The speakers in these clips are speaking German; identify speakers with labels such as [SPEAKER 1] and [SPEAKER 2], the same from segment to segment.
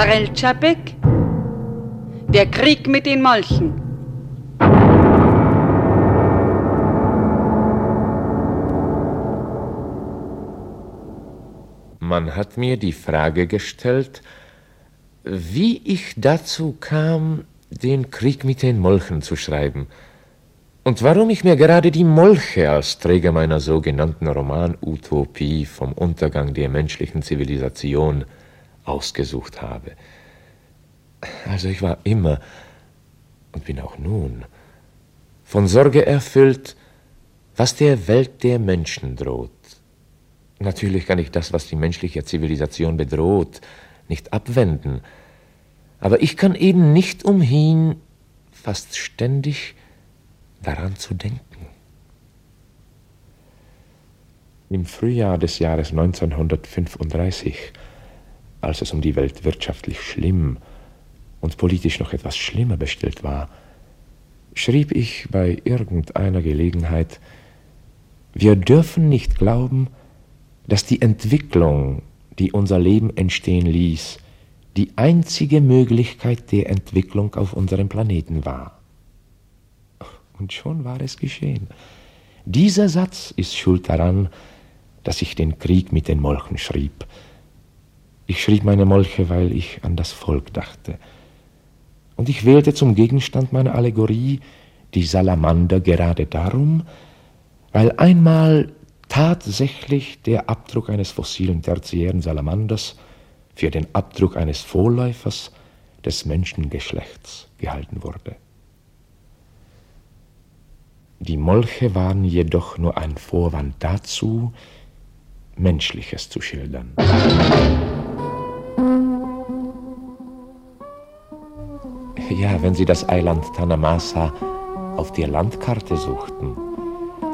[SPEAKER 1] Karel Čapek, der Krieg mit den Molchen.
[SPEAKER 2] Man hat mir die Frage gestellt, wie ich dazu kam, den Krieg mit den Molchen zu schreiben und warum ich mir gerade die Molche als Träger meiner sogenannten Roman-Utopie vom Untergang der menschlichen Zivilisation ausgesucht habe. Also ich war immer und bin auch nun von Sorge erfüllt, was der Welt der Menschen droht. Natürlich kann ich das, was die menschliche Zivilisation bedroht, nicht abwenden, aber ich kann eben nicht umhin, fast ständig daran zu denken. Im Frühjahr des Jahres 1935, als es um die Welt wirtschaftlich schlimm und politisch noch etwas schlimmer bestellt war, schrieb ich bei irgendeiner Gelegenheit, wir dürfen nicht glauben, dass die Entwicklung, die unser Leben entstehen ließ, die einzige Möglichkeit der Entwicklung auf unserem Planeten war. Und schon war es geschehen. Dieser Satz ist schuld daran, dass ich den Krieg mit den Molchen schrieb. Ich schrieb meine Molche, weil ich an das Volk dachte. Und ich wählte zum Gegenstand meiner Allegorie die Salamander gerade darum, weil einmal tatsächlich der Abdruck eines fossilen tertiären Salamanders für den Abdruck eines Vorläufers des Menschengeschlechts gehalten wurde. Die Molche waren jedoch nur ein Vorwand dazu, Menschliches zu schildern. Ja, wenn Sie das Eiland Tanamasa auf der Landkarte suchten,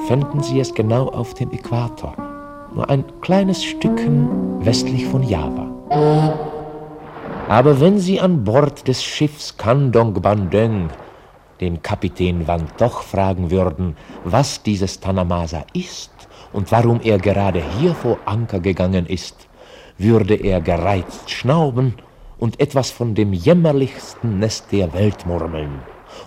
[SPEAKER 2] fänden Sie es genau auf dem Äquator, nur ein kleines Stückchen westlich von Java. Aber wenn Sie an Bord des Schiffs Kandong Bandeng den Kapitän Van doch fragen würden, was dieses Tanamasa ist und warum er gerade hier vor Anker gegangen ist, würde er gereizt schnauben und etwas von dem jämmerlichsten Nest der Welt murmeln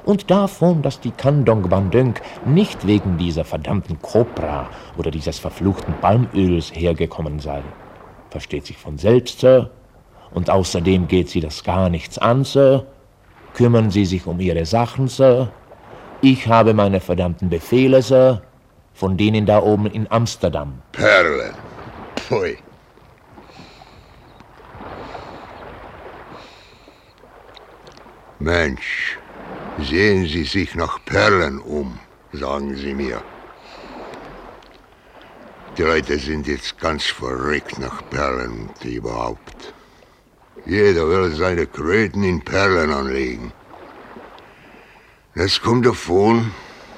[SPEAKER 2] und davon, dass die Kandong Bandung nicht wegen dieser verdammten Kopra oder dieses verfluchten Palmöls hergekommen sei. Versteht sich von selbst, Sir. Und außerdem geht sie das gar nichts an, Sir. Kümmern Sie sich um Ihre Sachen, Sir. Ich habe meine verdammten Befehle, Sir, von denen da oben in Amsterdam.
[SPEAKER 3] Perlen. Pfui. Mensch, Sehen Sie sich nach Perlen um, sagen Sie mir. Die Leute sind jetzt ganz verrückt nach Perlen und überhaupt. Jeder will seine Kröten in Perlen anlegen. Es kommt davon,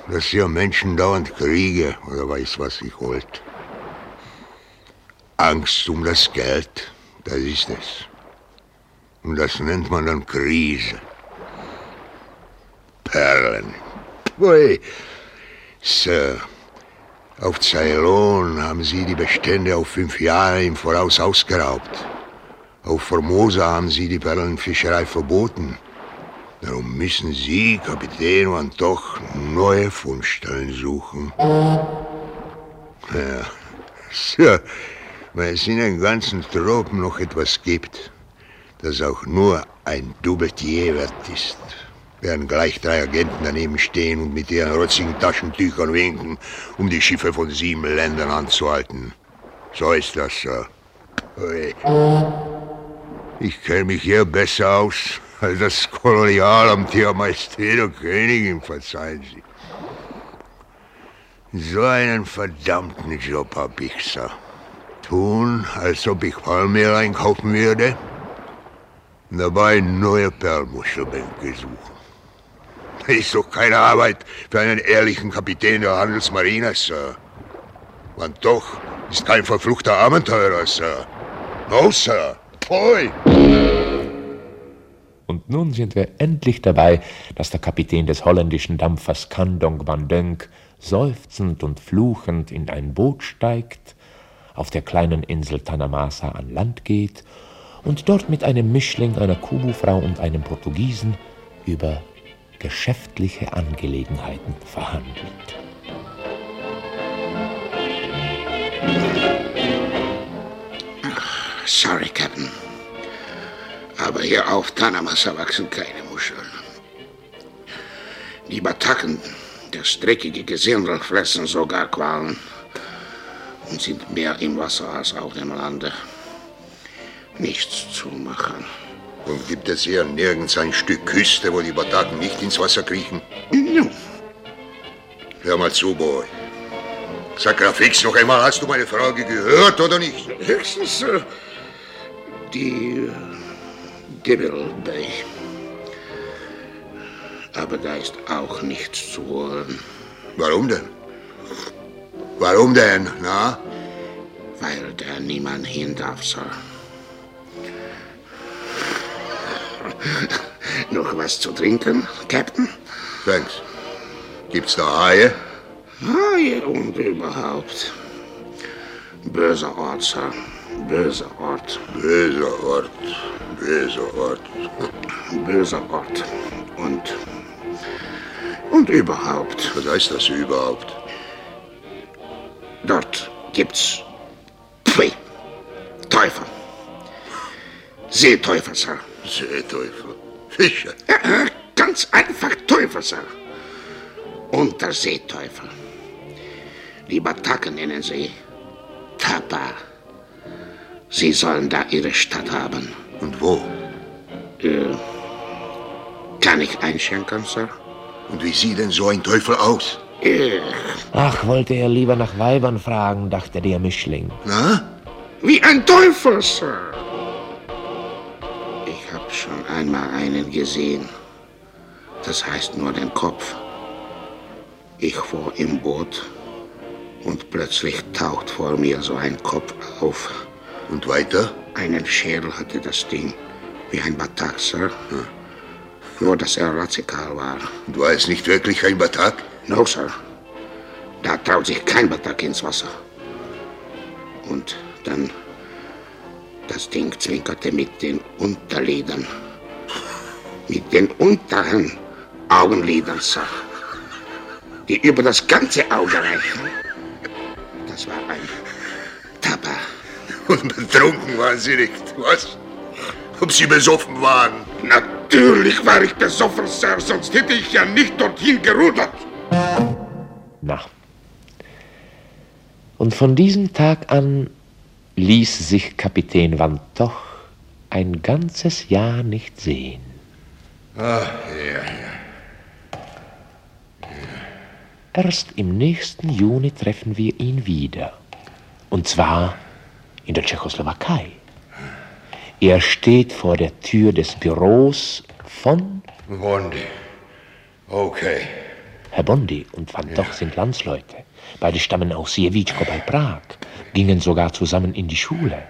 [SPEAKER 3] dass hier Menschen dauernd Kriege oder weiß was ich wollt. Angst um das Geld, das ist es. Und das nennt man dann Krise. Perlen. Pui. Sir, auf Ceylon haben Sie die Bestände auf fünf Jahre im Voraus ausgeraubt. Auf Formosa haben Sie die Perlenfischerei verboten. Darum müssen Sie, Kapitän und doch neue Fundstellen suchen. Ja, Sir, wenn es in den ganzen Tropen noch etwas gibt, das auch nur ein Doubletier wert ist, werden gleich drei Agenten daneben stehen und mit ihren rotzigen Taschentüchern winken, um die Schiffe von sieben Ländern anzuhalten. So ist das, Sir. Ich kenne mich hier besser aus als das Kolonialamt Ihrer Majestät und Königin, verzeihen Sie. So einen verdammten Job hab ich, Sir. Tun, als ob ich Palmmeer einkaufen würde dabei neue Perlmuschelbänke suchen. Ist doch keine Arbeit für einen ehrlichen Kapitän der Handelsmarine, Sir. Man doch ist kein verfluchter Abenteurer, Sir. No, Sir. Pfui!
[SPEAKER 2] Und nun sind wir endlich dabei, dass der Kapitän des holländischen Dampfers Kandong Bandeng seufzend und fluchend in ein Boot steigt, auf der kleinen Insel Tanamasa an Land geht und dort mit einem Mischling, einer Kubu-Frau und einem Portugiesen über geschäftliche Angelegenheiten verhandelt.
[SPEAKER 4] Sorry, Captain. Aber hier auf Tanamassa wachsen keine Muscheln. Die Bataken, das dreckige Gesindel, fressen sogar Qualen und sind mehr im Wasser als auf dem Lande. Nichts zu machen.
[SPEAKER 5] Und gibt es hier nirgends ein Stück Küste, wo die Bataken nicht ins Wasser kriechen?
[SPEAKER 4] Ja.
[SPEAKER 5] Hör mal zu, Boy. Sakrafix, noch einmal, hast du meine Frage gehört oder nicht?
[SPEAKER 4] Höchstens äh, die äh, Devil Bay. Aber da ist auch nichts zu holen.
[SPEAKER 5] Warum denn? Warum denn, na?
[SPEAKER 4] Weil da niemand hin darf, Sir. Noch was zu trinken, Captain?
[SPEAKER 5] Thanks. Gibt's da Haie?
[SPEAKER 4] Haie und überhaupt. Böser Ort, Sir. Böser Ort.
[SPEAKER 5] Böser Ort. Böser Ort.
[SPEAKER 4] Böser Ort. Und. Und überhaupt.
[SPEAKER 5] Was heißt das überhaupt?
[SPEAKER 4] Dort gibt's. Pfui. Teufel. Seeteufel, Sir.
[SPEAKER 5] Seeteufel. Fische.
[SPEAKER 4] Ja, ganz einfach Teufel, Sir. Unterseeteufel. Die Bataken nennen sie Tapa. Sie sollen da ihre Stadt haben.
[SPEAKER 5] Und wo?
[SPEAKER 4] Äh, kann ich einschenken, Sir?
[SPEAKER 5] Und wie sieht denn so ein Teufel aus?
[SPEAKER 4] Äh,
[SPEAKER 2] Ach, wollte er lieber nach Weibern fragen, dachte der Mischling.
[SPEAKER 5] Na?
[SPEAKER 4] wie ein Teufel, Sir. Ich hab schon einmal einen gesehen. Das heißt nur den Kopf. Ich fuhr im Boot und plötzlich taucht vor mir so ein Kopf auf.
[SPEAKER 5] Und weiter?
[SPEAKER 4] Einen Schädel hatte das Ding, wie ein Batak, Sir. Nur, dass er radikal war.
[SPEAKER 5] Und war es nicht wirklich ein Batak?
[SPEAKER 4] No, Sir. Da traut sich kein Batak ins Wasser. Und dann. Das Ding zwinkerte mit den Unterlidern. Mit den unteren Augenlidern, Sir. Die über das ganze Auge reichen. Das war ein Tapa.
[SPEAKER 5] Und betrunken waren sie nicht, was? Ob sie besoffen waren?
[SPEAKER 4] Natürlich war ich besoffen, Sir, sonst hätte ich ja nicht dorthin gerudert.
[SPEAKER 2] Na. Und von diesem Tag an ließ sich Kapitän Van Toch ein ganzes Jahr nicht sehen.
[SPEAKER 5] Ach, ja, ja.
[SPEAKER 2] Erst im nächsten Juni treffen wir ihn wieder. Und zwar in der Tschechoslowakei. Er steht vor der Tür des Büros von
[SPEAKER 5] Bondi. Okay.
[SPEAKER 2] Herr Bondi und Van Doch sind Landsleute. Beide stammen aus Siewitschko bei Prag, gingen sogar zusammen in die Schule.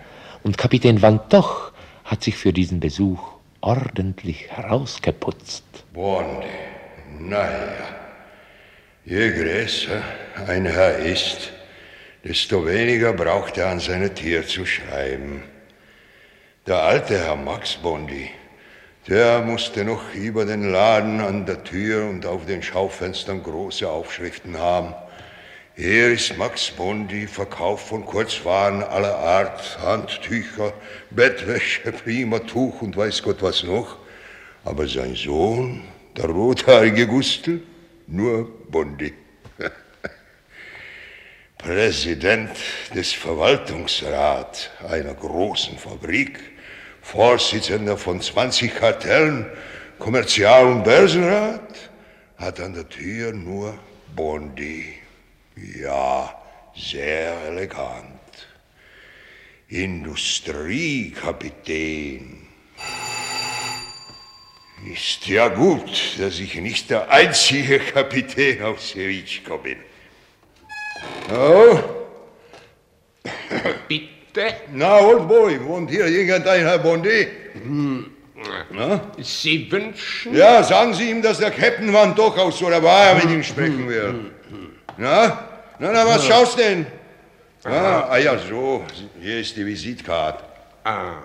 [SPEAKER 2] Und Kapitän Van Doch hat sich für diesen Besuch ordentlich herausgeputzt.
[SPEAKER 3] Bondi. Naja. Je größer ein Herr ist, desto weniger braucht er an seine Tier zu schreiben. Der alte Herr Max Bondi, der musste noch über den Laden an der Tür und auf den Schaufenstern große Aufschriften haben. Hier ist Max Bondi, Verkauf von Kurzwaren aller Art, Handtücher, Bettwäsche, prima Tuch und weiß Gott was noch. Aber sein Sohn, der rothaarige Gustel, nur Bondi. Präsident des Verwaltungsrats einer großen Fabrik, Vorsitzender von 20 Kartellen, Kommerzial- und Börsenrat, hat an der Tür nur Bondi. Ja, sehr elegant. Industriekapitän. Ist ja gut, dass ich nicht der einzige Kapitän auf Sevitschko bin. Oh,
[SPEAKER 6] Bitte?
[SPEAKER 3] na, Old Boy, wohnt hier irgendein Herr Bondi? Na?
[SPEAKER 6] Sie wünschen?
[SPEAKER 3] Ja, sagen Sie ihm, dass der Captain Van Doch aus so der Bar mit ihm sprechen will. Na? Na, na, was schaust denn? Ah, ah ja, so. Hier ist die Visitkarte.
[SPEAKER 6] Ah.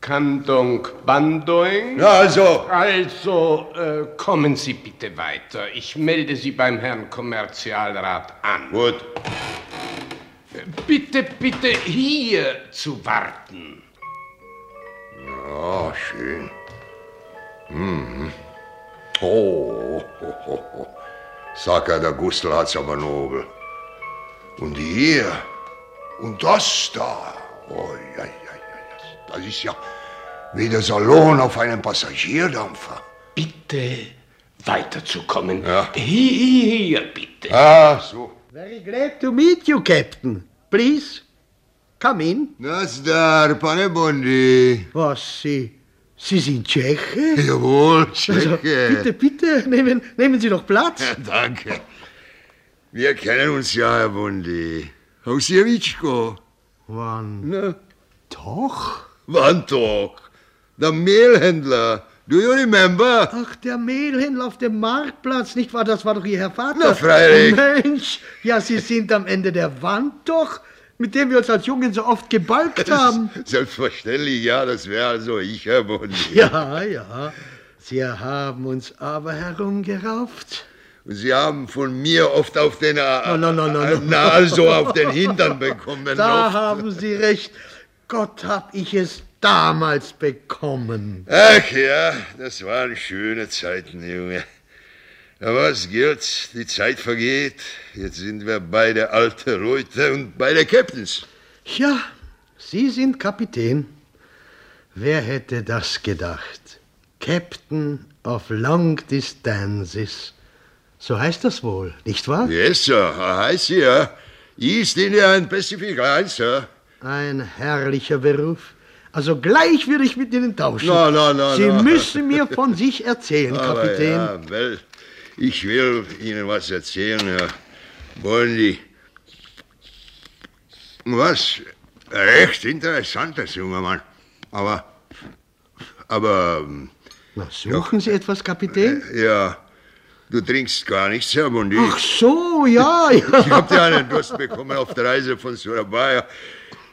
[SPEAKER 7] Kandong Bandoing.
[SPEAKER 6] Na, also.
[SPEAKER 7] Also, äh, kommen Sie bitte weiter. Ich melde Sie beim Herrn Kommerzialrat an.
[SPEAKER 6] Gut.
[SPEAKER 7] Bitte, bitte hier zu warten.
[SPEAKER 6] Ja, schön. Mhm. Oh, ho, ho, ho. Sag ja, der Gustl hat's aber nobel. Und hier. Und das da. Oh, ja, ja, ja. Das ist ja wie der Salon auf einem Passagierdampfer.
[SPEAKER 7] Bitte weiterzukommen.
[SPEAKER 6] Ja.
[SPEAKER 7] Hier, bitte.
[SPEAKER 6] Ah, so.
[SPEAKER 8] Very glad to meet you, Captain. Please, come in.
[SPEAKER 3] Nazdar, pane Bondi.
[SPEAKER 8] Was, Sie, Sie sind Tscheche?
[SPEAKER 3] Jawohl,
[SPEAKER 8] Also,
[SPEAKER 3] Tscheche.
[SPEAKER 8] bitte, bitte, nehmen, nehmen Sie doch Platz.
[SPEAKER 3] Danke. Wir kennen uns ja, Herr Bondi. Aus Jewitschko.
[SPEAKER 8] Wann?
[SPEAKER 3] Na,
[SPEAKER 8] Doch?
[SPEAKER 3] wann doch? Der Mehlhändler. Do you remember?
[SPEAKER 8] Ach, der Mehlhändler auf dem Marktplatz, nicht wahr? Das war doch Ihr Herr Vater.
[SPEAKER 3] Na, freilich.
[SPEAKER 8] Mensch, ja, Sie sind am Ende der Wand doch, mit dem wir uns als Jungen so oft gebalgt haben.
[SPEAKER 3] Selbstverständlich, ja, das wäre also ich, Herr Bondi.
[SPEAKER 8] Ja, ja. Sie haben uns aber herumgerauft.
[SPEAKER 3] Sie haben von mir oft auf den...
[SPEAKER 8] No, no, no, no, no.
[SPEAKER 3] Na, also auf den Hintern bekommen.
[SPEAKER 8] Da
[SPEAKER 3] oft.
[SPEAKER 8] haben Sie recht. Gott, hab ich es damals bekommen.
[SPEAKER 3] Ach ja, das waren schöne Zeiten, Junge. Aber was gilt, die Zeit vergeht. Jetzt sind wir beide alte Leute und beide Captains.
[SPEAKER 8] Ja, Sie sind Kapitän. Wer hätte das gedacht? Captain of Long Distances. So heißt das wohl, nicht wahr?
[SPEAKER 3] Yes, sir, I see, ja. East India and Pacific sir.
[SPEAKER 8] Ein herrlicher Beruf. Also gleich würde ich mit Ihnen tauschen.
[SPEAKER 3] No, no, no,
[SPEAKER 8] Sie
[SPEAKER 3] no.
[SPEAKER 8] müssen mir von sich erzählen, Kapitän.
[SPEAKER 3] ja, well, ich will Ihnen was erzählen, Herr Bondi. Was recht interessantes, junger Mann. Aber, aber, ähm,
[SPEAKER 8] Na, suchen Sie etwas, Kapitän?
[SPEAKER 3] ja, du trinkst gar nichts, Herr Bondi.
[SPEAKER 8] Ach so, ja,
[SPEAKER 3] Ich
[SPEAKER 8] ja.
[SPEAKER 3] hab dir einen Durst bekommen auf der Reise von Surabaya.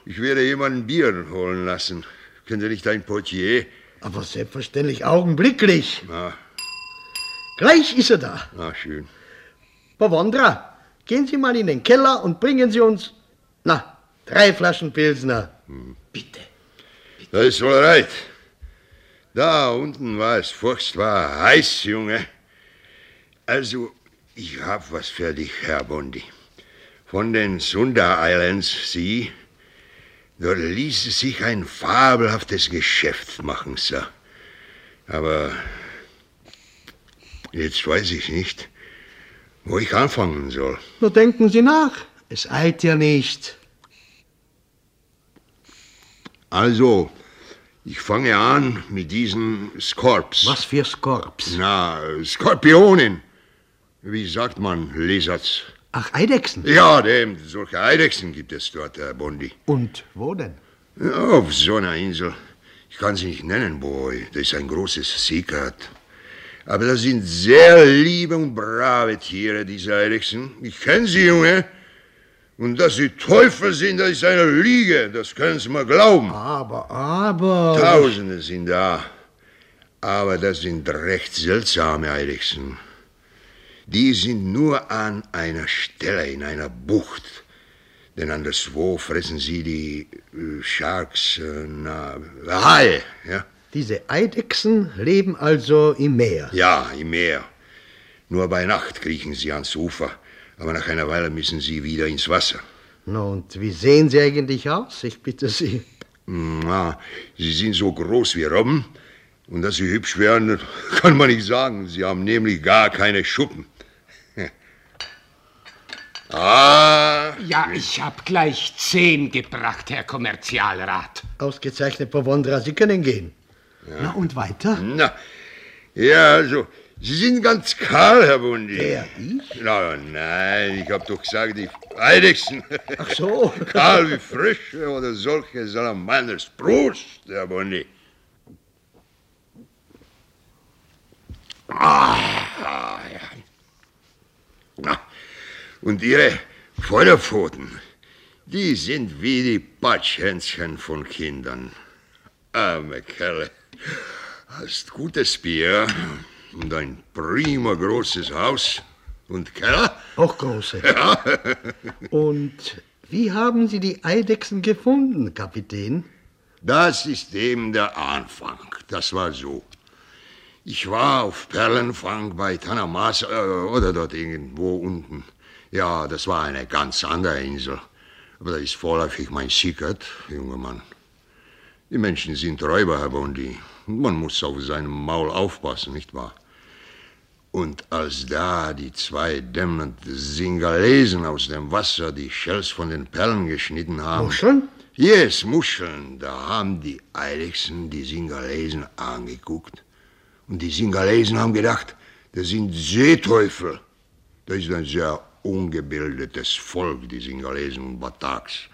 [SPEAKER 3] Ich werde jemanden Bier holen lassen. Könnte nicht ein Portier?
[SPEAKER 8] Aber selbstverständlich augenblicklich.
[SPEAKER 3] Na,
[SPEAKER 8] Gleich ist er da.
[SPEAKER 3] na schön.
[SPEAKER 8] Pavondra, gehen Sie mal in den Keller und bringen Sie uns, na, drei Flaschen Pilsner.
[SPEAKER 7] Bitte.
[SPEAKER 3] Das ist wohl recht. Da unten war es furchtbar heiß, Junge. Also, ich hab was für dich, Herr Bondi. Von den Sunda Islands, Sie, dort ließe sich ein fabelhaftes Geschäft machen, Sir. Aber jetzt weiß ich nicht, wo ich anfangen soll.
[SPEAKER 8] Nur denken Sie nach, es eilt ja nicht.
[SPEAKER 3] Also, ich fange an mit diesen Scorps.
[SPEAKER 8] Was für Skorps?
[SPEAKER 3] Na, Skorpionen. Wie sagt man, Lesatz?
[SPEAKER 8] Ach, Eidechsen.
[SPEAKER 3] Ja, dem, solche Eidechsen gibt es dort, Herr Bondi.
[SPEAKER 8] Und wo denn?
[SPEAKER 3] Auf so einer Insel. Ich kann sie nicht nennen, Boy. Das ist ein großes Secret. Aber das sind sehr liebe und brave Tiere, diese Eidechsen. Ich kenne sie, Junge. Und dass sie Teufel sind, das ist eine Lüge. Das können Sie mir glauben.
[SPEAKER 8] Aber, aber.
[SPEAKER 3] Tausende sind da. Aber das sind recht seltsame Eidechsen. Die sind nur an einer Stelle in einer Bucht. Denn anderswo fressen sie die äh, Sharks, äh, na, Haie, ja?
[SPEAKER 8] Diese Eidechsen leben also im Meer.
[SPEAKER 3] Ja, im Meer. Nur bei Nacht kriechen sie ans Ufer. Aber nach einer Weile müssen sie wieder ins Wasser.
[SPEAKER 8] Na, und wie sehen sie eigentlich aus? Ich bitte Sie.
[SPEAKER 3] Na, sie sind so groß wie Robben. Und dass sie hübsch wären, kann man nicht sagen. Sie haben nämlich gar keine Schuppen. Ah,
[SPEAKER 7] Ja, ich hab gleich zehn gebracht, Herr Kommerzialrat.
[SPEAKER 8] Ausgezeichnet, Pavondra, Sie können gehen. Na, und weiter?
[SPEAKER 3] na, ja, also, Sie sind ganz kahl, Herr Bundi.
[SPEAKER 8] Wer, ich?
[SPEAKER 3] Na, nein, ich hab doch gesagt, die Eidechsen.
[SPEAKER 8] Ach so.
[SPEAKER 3] kahl wie Frösche oder solche Salamanders. Prost, Herr Bundi. Ah, ja. Na, und Ihre Vorderpfoten, die sind wie die Patschhänschen von Kindern. Arme Kerle. Hast gutes Bier und ein prima großes Haus und Keller?
[SPEAKER 8] Auch große.
[SPEAKER 3] Ja.
[SPEAKER 8] Und wie haben Sie die Eidechsen gefunden, Kapitän?
[SPEAKER 3] Das ist eben der Anfang. Das war so. Ich war auf Perlenfang bei Tanamas äh, oder dort irgendwo unten. Ja, das war eine ganz andere Insel. Aber das ist vorläufig mein Secret, junger Mann. Die Menschen sind Räuber, Herr Bondi. Man muss auf seinem Maul aufpassen, nicht wahr? Und als da die zwei dämmernden Singalesen aus dem Wasser die Shells von den Perlen geschnitten haben.
[SPEAKER 8] Muscheln?
[SPEAKER 3] Yes, Muscheln. Da haben die Eidechsen die Singalesen angeguckt. Und die Singalesen haben gedacht, das sind Seeteufel. Das ist ein sehr ungebildetes Volk, die Singalesen und Bataks.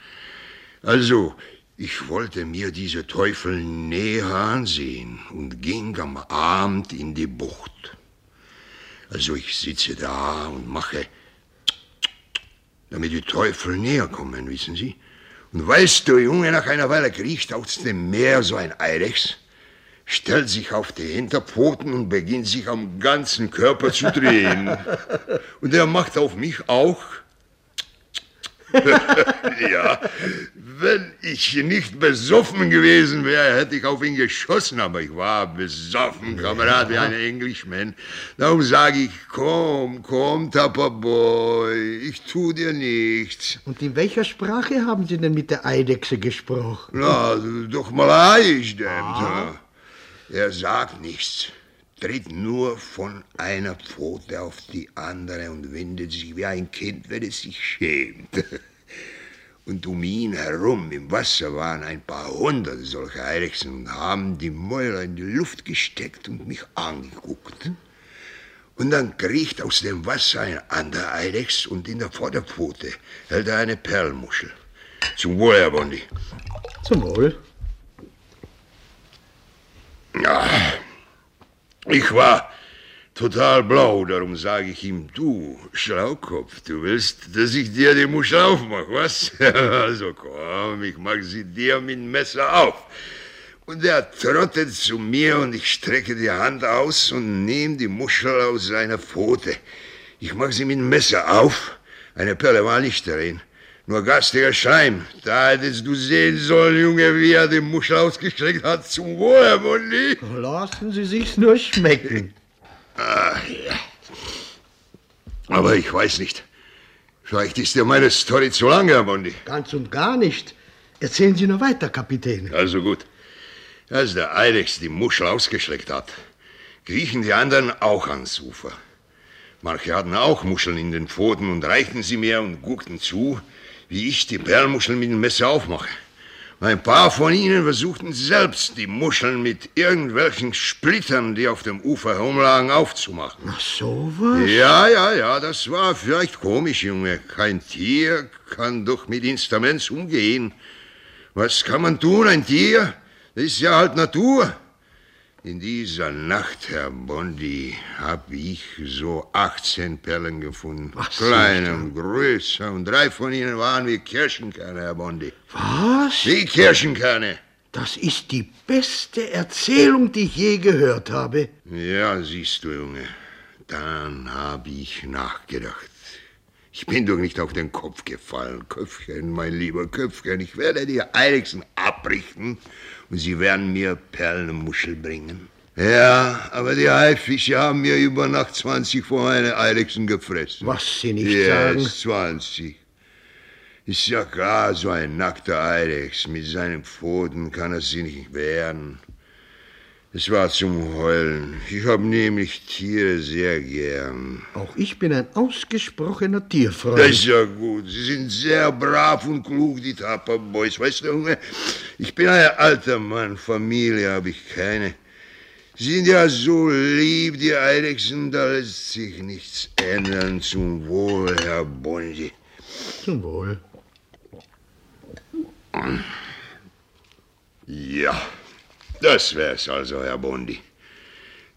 [SPEAKER 3] Also, ich wollte mir diese Teufel näher ansehen und ging am Abend in die Bucht. Also ich sitze da und mache, damit die Teufel näher kommen, wissen Sie. Und weißt du, Junge, nach einer Weile kriecht aus dem Meer so ein Eidechs, stellt sich auf die Hinterpfoten und beginnt sich am ganzen Körper zu drehen. und er macht auf mich auch. ja, wenn ich nicht besoffen gewesen wäre, hätte ich auf ihn geschossen, aber ich war besoffen, Kamerad, wie ein Englishman. Darum sage ich, komm, komm, Tapper Boy, ich tu dir nichts.
[SPEAKER 8] Und in welcher Sprache haben Sie denn mit der Eidechse gesprochen?
[SPEAKER 3] Na, doch mal eindämmt. Er sagt nichts, tritt nur von einer Pfote auf die andere und windet sich wie ein Kind, wenn es sich schämt. Und um ihn herum im Wasser waren ein paar hundert solcher Eidechsen und haben die Mäuler in die Luft gesteckt und mich angeguckt. Und dann kriecht aus dem Wasser ein anderer Eidechs und in der Vorderpfote hält er eine Perlmuschel. Zum Wohl, Herr Bondi.
[SPEAKER 8] Zum Wohl.
[SPEAKER 3] Ja, ich war total blau, darum sage ich ihm, du, Schlaukopf, du willst, dass ich dir die Muschel aufmache, was? Also komm, ich mach sie dir mit dem Messer auf. Und er trottet zu mir und ich strecke die Hand aus und nehme die Muschel aus seiner Pfote. Ich mach sie mit dem Messer auf. Eine Perle war nicht darin. Nur gastiger Schleim. Da hättest du sehen sollen, Junge, wie er die Muschel ausgestreckt hat. Zum Wohl, Herr Mundi.
[SPEAKER 8] Lassen Sie sich's nur schmecken.
[SPEAKER 3] Ach, ja. Aber ich weiß nicht. Vielleicht ist dir meine Story zu lang, Herr Bondi.
[SPEAKER 8] Ganz und gar nicht. Erzählen Sie nur weiter, Kapitän.
[SPEAKER 3] Also gut. Als der Eidechs die Muschel ausgeschleckt hat, kriechen die anderen auch ans Ufer. Manche hatten auch Muscheln in den Pfoten und reichten sie mir und guckten zu, wie ich die Perlmuscheln mit dem Messer aufmache. Ein paar von ihnen versuchten selbst, die Muscheln mit irgendwelchen Splittern, die auf dem Ufer herumlagen, aufzumachen.
[SPEAKER 8] Ach, so was?
[SPEAKER 3] Ja, ja, ja, das war vielleicht komisch, Junge. Kein Tier kann doch mit Instruments umgehen. Was kann man tun, ein Tier? Das ist ja halt Natur. In dieser Nacht, Herr Bondi, hab ich so 18 Perlen gefunden.
[SPEAKER 8] Was
[SPEAKER 3] Kleine und größer. Und drei von ihnen waren wie Kirschenkerne, Herr Bondi.
[SPEAKER 8] Was?
[SPEAKER 3] Wie Kirschenkerne.
[SPEAKER 8] Das ist die beste Erzählung, die ich je gehört habe.
[SPEAKER 3] Ja, siehst du, Junge. Dann hab ich nachgedacht. Ich bin doch nicht auf den Kopf gefallen, Köpfchen, mein lieber Köpfchen. Ich werde die Eidechsen abrichten und sie werden mir Perlenmuschel bringen. Ja, aber die Haifische haben mir über Nacht 20 von meine Eidechsen gefressen.
[SPEAKER 8] Was Sie nicht
[SPEAKER 3] yes,
[SPEAKER 8] sagen.
[SPEAKER 3] 20. Ist ja klar, so ein nackter Eidechs mit seinen Pfoten kann er sie nicht wehren. Es war zum Heulen. Ich habe nämlich Tiere sehr gern.
[SPEAKER 8] Auch ich bin ein ausgesprochener
[SPEAKER 3] Das
[SPEAKER 8] Tierfreund.
[SPEAKER 3] ist ja gut. Sie sind sehr brav und klug, die Tapper Boys. Weißt du, Junge, ich bin ein alter Mann. Familie habe ich keine. Sie sind ja so lieb, die Eidechsen, da lässt sich nichts ändern. Zum Wohl, Herr Bondi.
[SPEAKER 8] Zum Wohl.
[SPEAKER 3] Ja, das wär's also, Herr Bondi.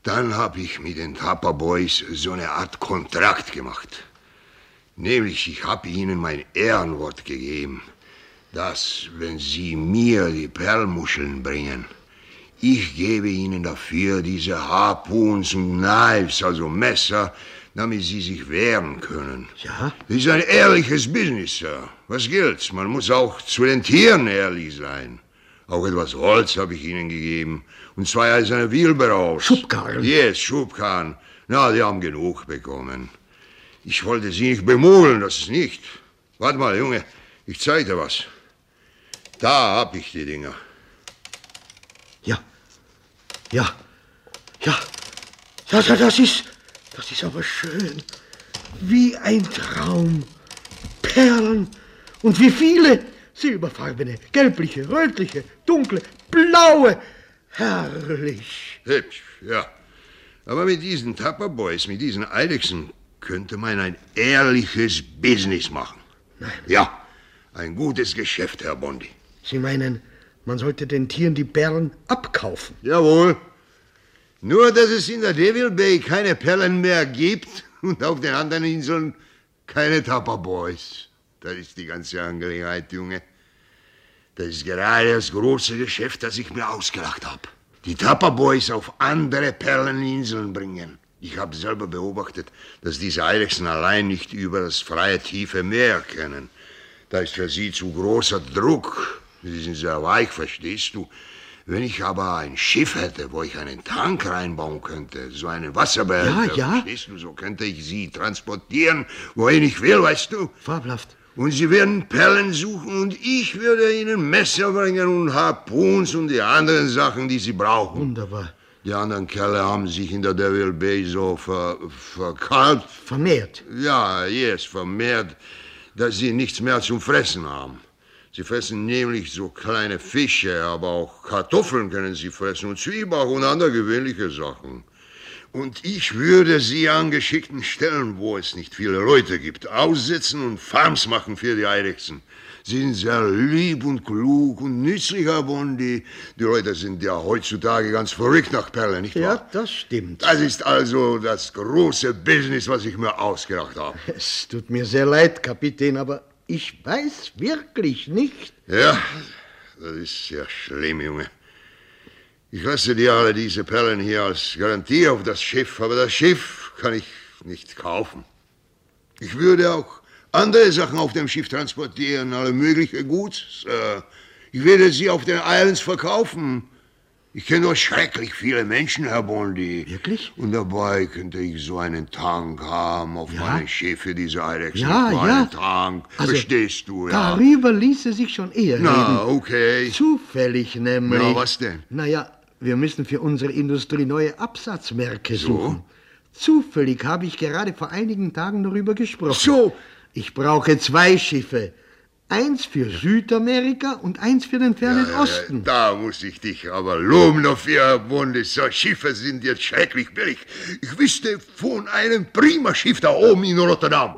[SPEAKER 3] Dann hab ich mit den Tapper Boys so eine Art Kontrakt gemacht. Nämlich, ich hab ihnen mein Ehrenwort gegeben, dass, wenn sie mir die Perlmuscheln bringen, Ich gebe Ihnen dafür diese Harpoons und Knives, also Messer, damit Sie sich wehren können.
[SPEAKER 8] Ja?
[SPEAKER 3] Das ist ein ehrliches Business, Sir. Was gilt's? Man muss auch zu den Tieren ehrlich sein. Auch etwas Holz habe ich Ihnen gegeben. Und zwei eiserne Wheelbarrows.
[SPEAKER 8] Schubkarren?
[SPEAKER 3] Yes, Schubkarren. Na, die haben genug bekommen. Ich wollte Sie nicht bemogeln, das ist nicht. Warte mal, Junge, ich zeig dir was. Da hab ich die Dinger.
[SPEAKER 8] Ja. Ja. Ja. Ja, ja, das ist. Das ist aber schön. Wie ein Traum. Perlen. Und wie viele? Silberfarbene, gelbliche, rötliche, dunkle, blaue. Herrlich.
[SPEAKER 3] Hübsch, ja. Aber mit diesen Tupperboys, mit diesen Eidechsen, könnte man ein ehrliches Business machen. Ja, ein gutes Geschäft, Herr Bondi.
[SPEAKER 8] Sie meinen, man sollte den Tieren die Perlen abkaufen?
[SPEAKER 3] Jawohl. Nur, dass es in der Devil Bay keine Perlen mehr gibt und auf den anderen Inseln keine Tupperboys. Das ist die ganze Angelegenheit, Junge. Das ist gerade das große Geschäft, das ich mir ausgedacht habe. Die Tupperboys auf andere Perleninseln bringen. Ich habe selber beobachtet, dass diese Eidechsen allein nicht über das freie tiefe Meer können. Da ist für sie zu großer Druck. Sie sind sehr weich, verstehst du? Wenn ich aber ein Schiff hätte, wo ich einen Tank reinbauen könnte, so einen Wasserbehälter,
[SPEAKER 8] Ja, ja.
[SPEAKER 3] verstehst du, so könnte ich sie transportieren, wohin ich will, weißt du?
[SPEAKER 8] Fabelhaft.
[SPEAKER 3] Und sie werden Perlen suchen und ich würde ihnen Messer bringen und Harpoons und die anderen Sachen, die sie brauchen.
[SPEAKER 8] Wunderbar.
[SPEAKER 3] Die anderen Kerle haben sich in der Devil Bay so ver, verkalbt.
[SPEAKER 8] Vermehrt.
[SPEAKER 3] Ja, yes, vermehrt, dass sie nichts mehr zum Fressen haben. Sie fressen nämlich so kleine Fische, aber auch Kartoffeln können sie fressen und Zwieback und andere gewöhnliche Sachen. Und ich würde sie an geschickten Stellen, wo es nicht viele Leute gibt, aussetzen und Farms machen für die Eidechsen. Sie sind sehr lieb und klug und nützlich, Herr Bondi. Die Leute sind ja heutzutage ganz verrückt nach Perlen, nicht wahr?
[SPEAKER 8] Ja, das stimmt.
[SPEAKER 3] Das ist also das große Business, was ich mir ausgedacht habe.
[SPEAKER 8] Es tut mir sehr leid, Kapitän, aber ich weiß wirklich nicht.
[SPEAKER 3] Ja, das ist ja schlimm, Junge. Ich lasse dir alle diese Perlen hier als Garantie auf das Schiff, aber das Schiff kann ich nicht kaufen. Ich würde auch andere Sachen auf dem Schiff transportieren, alle mögliche Guts. Ich werde sie auf den Islands verkaufen. Ich kenne nur schrecklich viele Menschen, Herr Bondi.
[SPEAKER 8] Wirklich?
[SPEAKER 3] Und dabei könnte ich so einen Tank haben auf
[SPEAKER 8] Ja?
[SPEAKER 3] meinem Schiff für diese Eidechsen.
[SPEAKER 8] Ja,
[SPEAKER 3] so
[SPEAKER 8] ja.
[SPEAKER 3] Tank,
[SPEAKER 8] Also,
[SPEAKER 3] verstehst du, ja?
[SPEAKER 8] Darüber ließe sich schon eher
[SPEAKER 3] Na,
[SPEAKER 8] reden.
[SPEAKER 3] okay.
[SPEAKER 8] Zufällig nämlich.
[SPEAKER 3] Ja, was denn?
[SPEAKER 8] Naja, wir müssen für unsere Industrie neue Absatzmärkte
[SPEAKER 3] So?
[SPEAKER 8] suchen. Zufällig habe ich gerade vor einigen Tagen darüber gesprochen.
[SPEAKER 3] So.
[SPEAKER 8] Ich brauche zwei Schiffe. Eins für Südamerika und eins für den fernen
[SPEAKER 3] Ja,
[SPEAKER 8] Osten.
[SPEAKER 3] Da muss ich dich aber loben dafür, Herr Bundes. So Schiffe sind jetzt schrecklich billig. Ich wüsste von einem prima Schiff da oben in Rotterdam.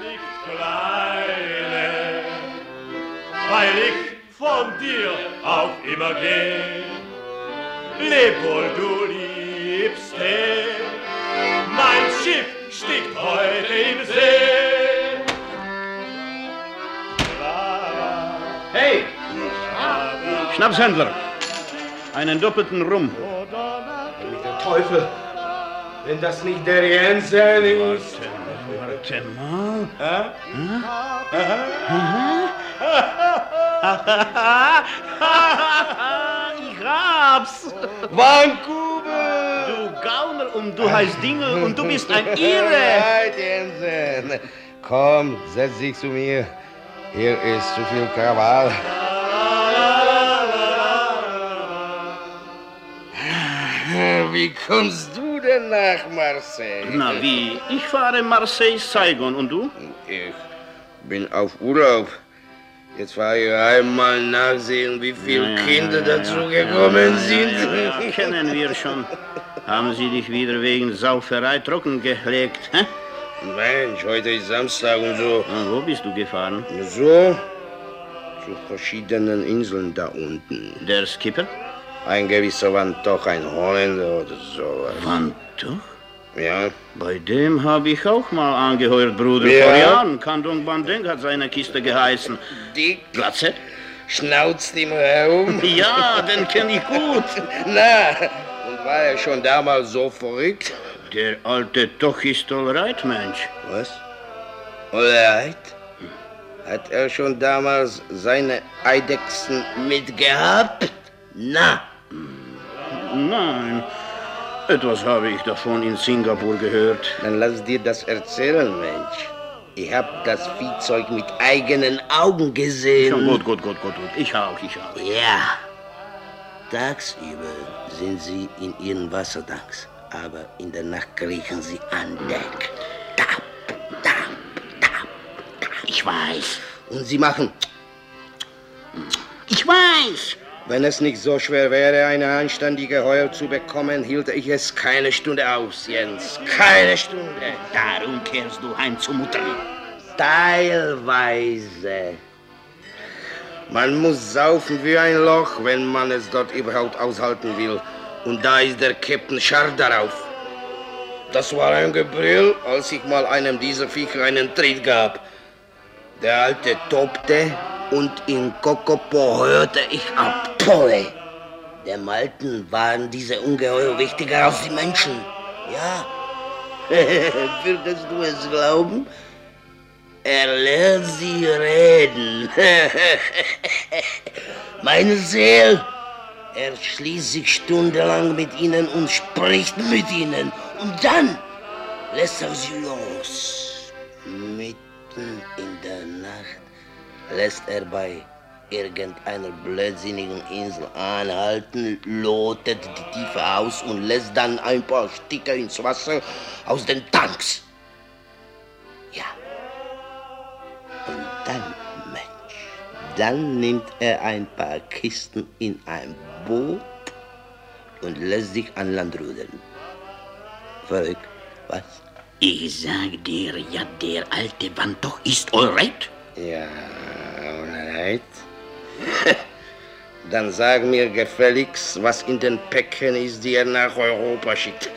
[SPEAKER 9] nicht kleine, weil von dir auf immer geh. Leb wohl, du Liebste, mein Schiff stickt heute im See.
[SPEAKER 10] Hey, Schnapshändler, einen doppelten Rum.
[SPEAKER 7] Der Teufel, wenn das nicht der Jensen ist.
[SPEAKER 10] Warte mal. ich hab's.
[SPEAKER 7] Vancouver!
[SPEAKER 10] Du Gauner und du heißt Dingel und du bist ein Ire.
[SPEAKER 11] Halt, Jensen. Komm, setz dich zu mir. Hier ist zu viel Krawall. Wie kommst denn nach Marseille?
[SPEAKER 10] Na wie, ich fahre Marseille, Saigon und du?
[SPEAKER 11] Ich bin auf Urlaub. Jetzt fahre ich einmal nachsehen, wie viele
[SPEAKER 10] Ja,
[SPEAKER 11] Kinder
[SPEAKER 10] ja, ja,
[SPEAKER 11] dazu
[SPEAKER 10] ja,
[SPEAKER 11] sind.
[SPEAKER 10] Kennen wir schon. Haben sie dich wieder wegen Sauferei trockengelegt, hä?
[SPEAKER 11] Mensch, heute ist Samstag und so.
[SPEAKER 10] Ah, wo bist du gefahren?
[SPEAKER 11] So, zu verschiedenen Inseln da unten.
[SPEAKER 10] Der Skipper?
[SPEAKER 11] Ein gewisser war doch ein Holländer oder so.
[SPEAKER 10] Wann doch?
[SPEAKER 11] Ja,
[SPEAKER 10] Bei dem habe ich auch mal angeheuert, Bruder.
[SPEAKER 11] Ja.
[SPEAKER 10] Vor Jahren. Kandong Bandeng hat seine Kiste geheißen.
[SPEAKER 11] die,
[SPEAKER 10] Glatze?
[SPEAKER 11] schnauzt immer herum.
[SPEAKER 10] Ja, den kenn ich gut.
[SPEAKER 11] Na, und war er schon damals so verrückt?
[SPEAKER 10] Der alte Doch ist allright, Mensch.
[SPEAKER 11] Was? Alright? Hat er schon damals seine Eidechsen mitgehabt? Na,
[SPEAKER 10] Nein, etwas habe ich davon in Singapur gehört.
[SPEAKER 11] dann lass dir das erzählen, Mensch. Ich hab das Viehzeug mit eigenen Augen gesehen.
[SPEAKER 10] Schon gut, gut, gut, gut, gut. Ich auch, ich auch.
[SPEAKER 11] Ja. Tagsüber sind sie in ihren Wassertanks, aber in der Nacht kriechen sie an Deck. Tap, tap, tap, tap.
[SPEAKER 10] Ich weiß.
[SPEAKER 11] Und sie machen,
[SPEAKER 10] Ich weiß.
[SPEAKER 11] Wenn es nicht so schwer wäre, eine anständige Heuer zu bekommen, hielt ich es keine Stunde aus, Jens. Keine Stunde.
[SPEAKER 10] Darum kehrst du heim zu Mutter.
[SPEAKER 11] Teilweise. Man muss saufen wie ein Loch, wenn man es dort überhaupt aushalten will. Und da ist der Captain scharf darauf. Das war ein Gebrüll, als ich mal einem dieser Viecher einen Tritt gab. Der Alte tobte und in Kokopo hörte ich ab. Poe. Dem Alten waren diese Ungeheuer wichtiger als die Menschen. Ja. Würdest du es glauben? Er lernt sie reden. Meine Seele. Er schließt sich stundenlang mit ihnen und spricht mit ihnen. Und dann lässt er sie los. Lässt er bei irgendeiner blödsinnigen Insel anhalten, lotet die Tiefe aus und lässt dann ein paar Sticker ins Wasser aus den Tanks. Ja. Und dann, Mensch, dann nimmt er ein paar Kisten in ein Boot und lässt sich an Land rudern. Verrückt, was?
[SPEAKER 10] Ich sag dir, ja, der alte Wand doch ist alright.
[SPEAKER 11] Ja, alright. Dann sag mir gefälligst, was in den Päckchen ist, die er nach Europa schickt.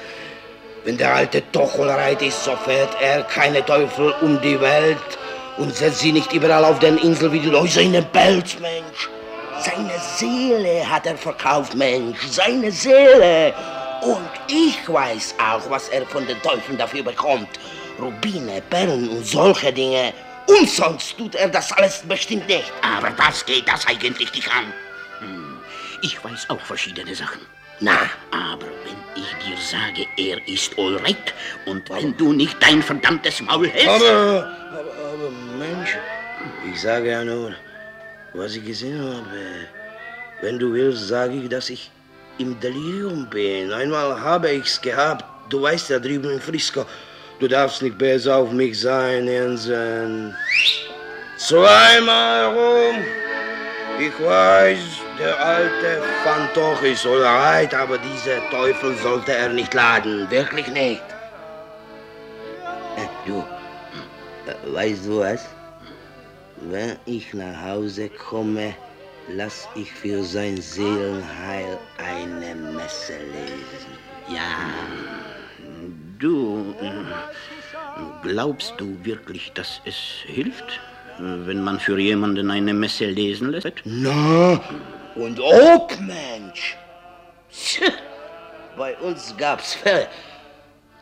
[SPEAKER 11] Wenn der alte Tochelreit ist, so fährt er keine Teufel um die Welt und setzt sie nicht überall auf den Inseln wie die Läuse in den Pelz, Mensch. Seine Seele hat er verkauft, Mensch, seine Seele. Und ich weiß auch, was er von den Teufeln dafür bekommt. Rubine, Perlen und solche Dinge. Und sonst tut er das alles bestimmt nicht.
[SPEAKER 10] Aber was geht das eigentlich dich an? Hm, ich weiß auch verschiedene Sachen.
[SPEAKER 11] Na,
[SPEAKER 10] Aber wenn ich dir sage, er ist alright und wenn du nicht dein verdammtes Maul hältst...
[SPEAKER 11] aber, aber, aber, Mensch, ich sage ja nur, was ich gesehen habe. Wenn du willst, sage ich, dass ich im Delirium bin. Einmal habe ich's gehabt. Du weißt ja drüben in Frisco. Du darfst nicht besser auf mich sein, Jensen. Zweimal rum. Ich weiß, der alte Fantoch ist alright, aber diese Teufel sollte er nicht laden. Wirklich nicht. Äh, Du, äh, weißt du was? Wenn ich nach Hause komme, lass ich für sein Seelenheil eine Messe lesen.
[SPEAKER 10] Ja, du, äh, glaubst du wirklich, dass es hilft, wenn man für jemanden eine Messe lesen lässt?
[SPEAKER 11] Na, und ob, Mensch. Bei uns gab's Fälle.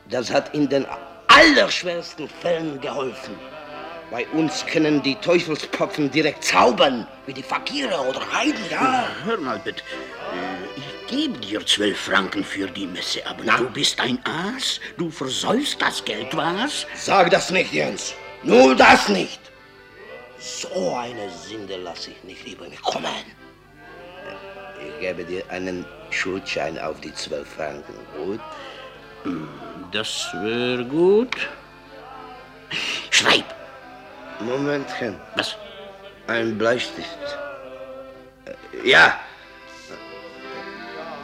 [SPEAKER 11] Das hat in den allerschwersten Fällen geholfen. Bei uns können die Teufelspopfen direkt zaubern, wie die Fakire oder Heiden, ja.
[SPEAKER 10] Hör mal, bitte. Ich gebe dir zwölf Franken für die Messe, aber
[SPEAKER 11] Na?
[SPEAKER 10] du bist ein Aas. Du versäufst das Geld, was?
[SPEAKER 11] Sag das nicht, Jens. Nur das nicht. So eine Sünde lasse ich nicht über mich kommen. Ich gebe dir einen Schuldschein auf die zwölf Franken, gut?
[SPEAKER 10] Das wäre gut. Schreib.
[SPEAKER 11] Momentchen,
[SPEAKER 10] Was?
[SPEAKER 11] ein Bleistift. Äh, Ja.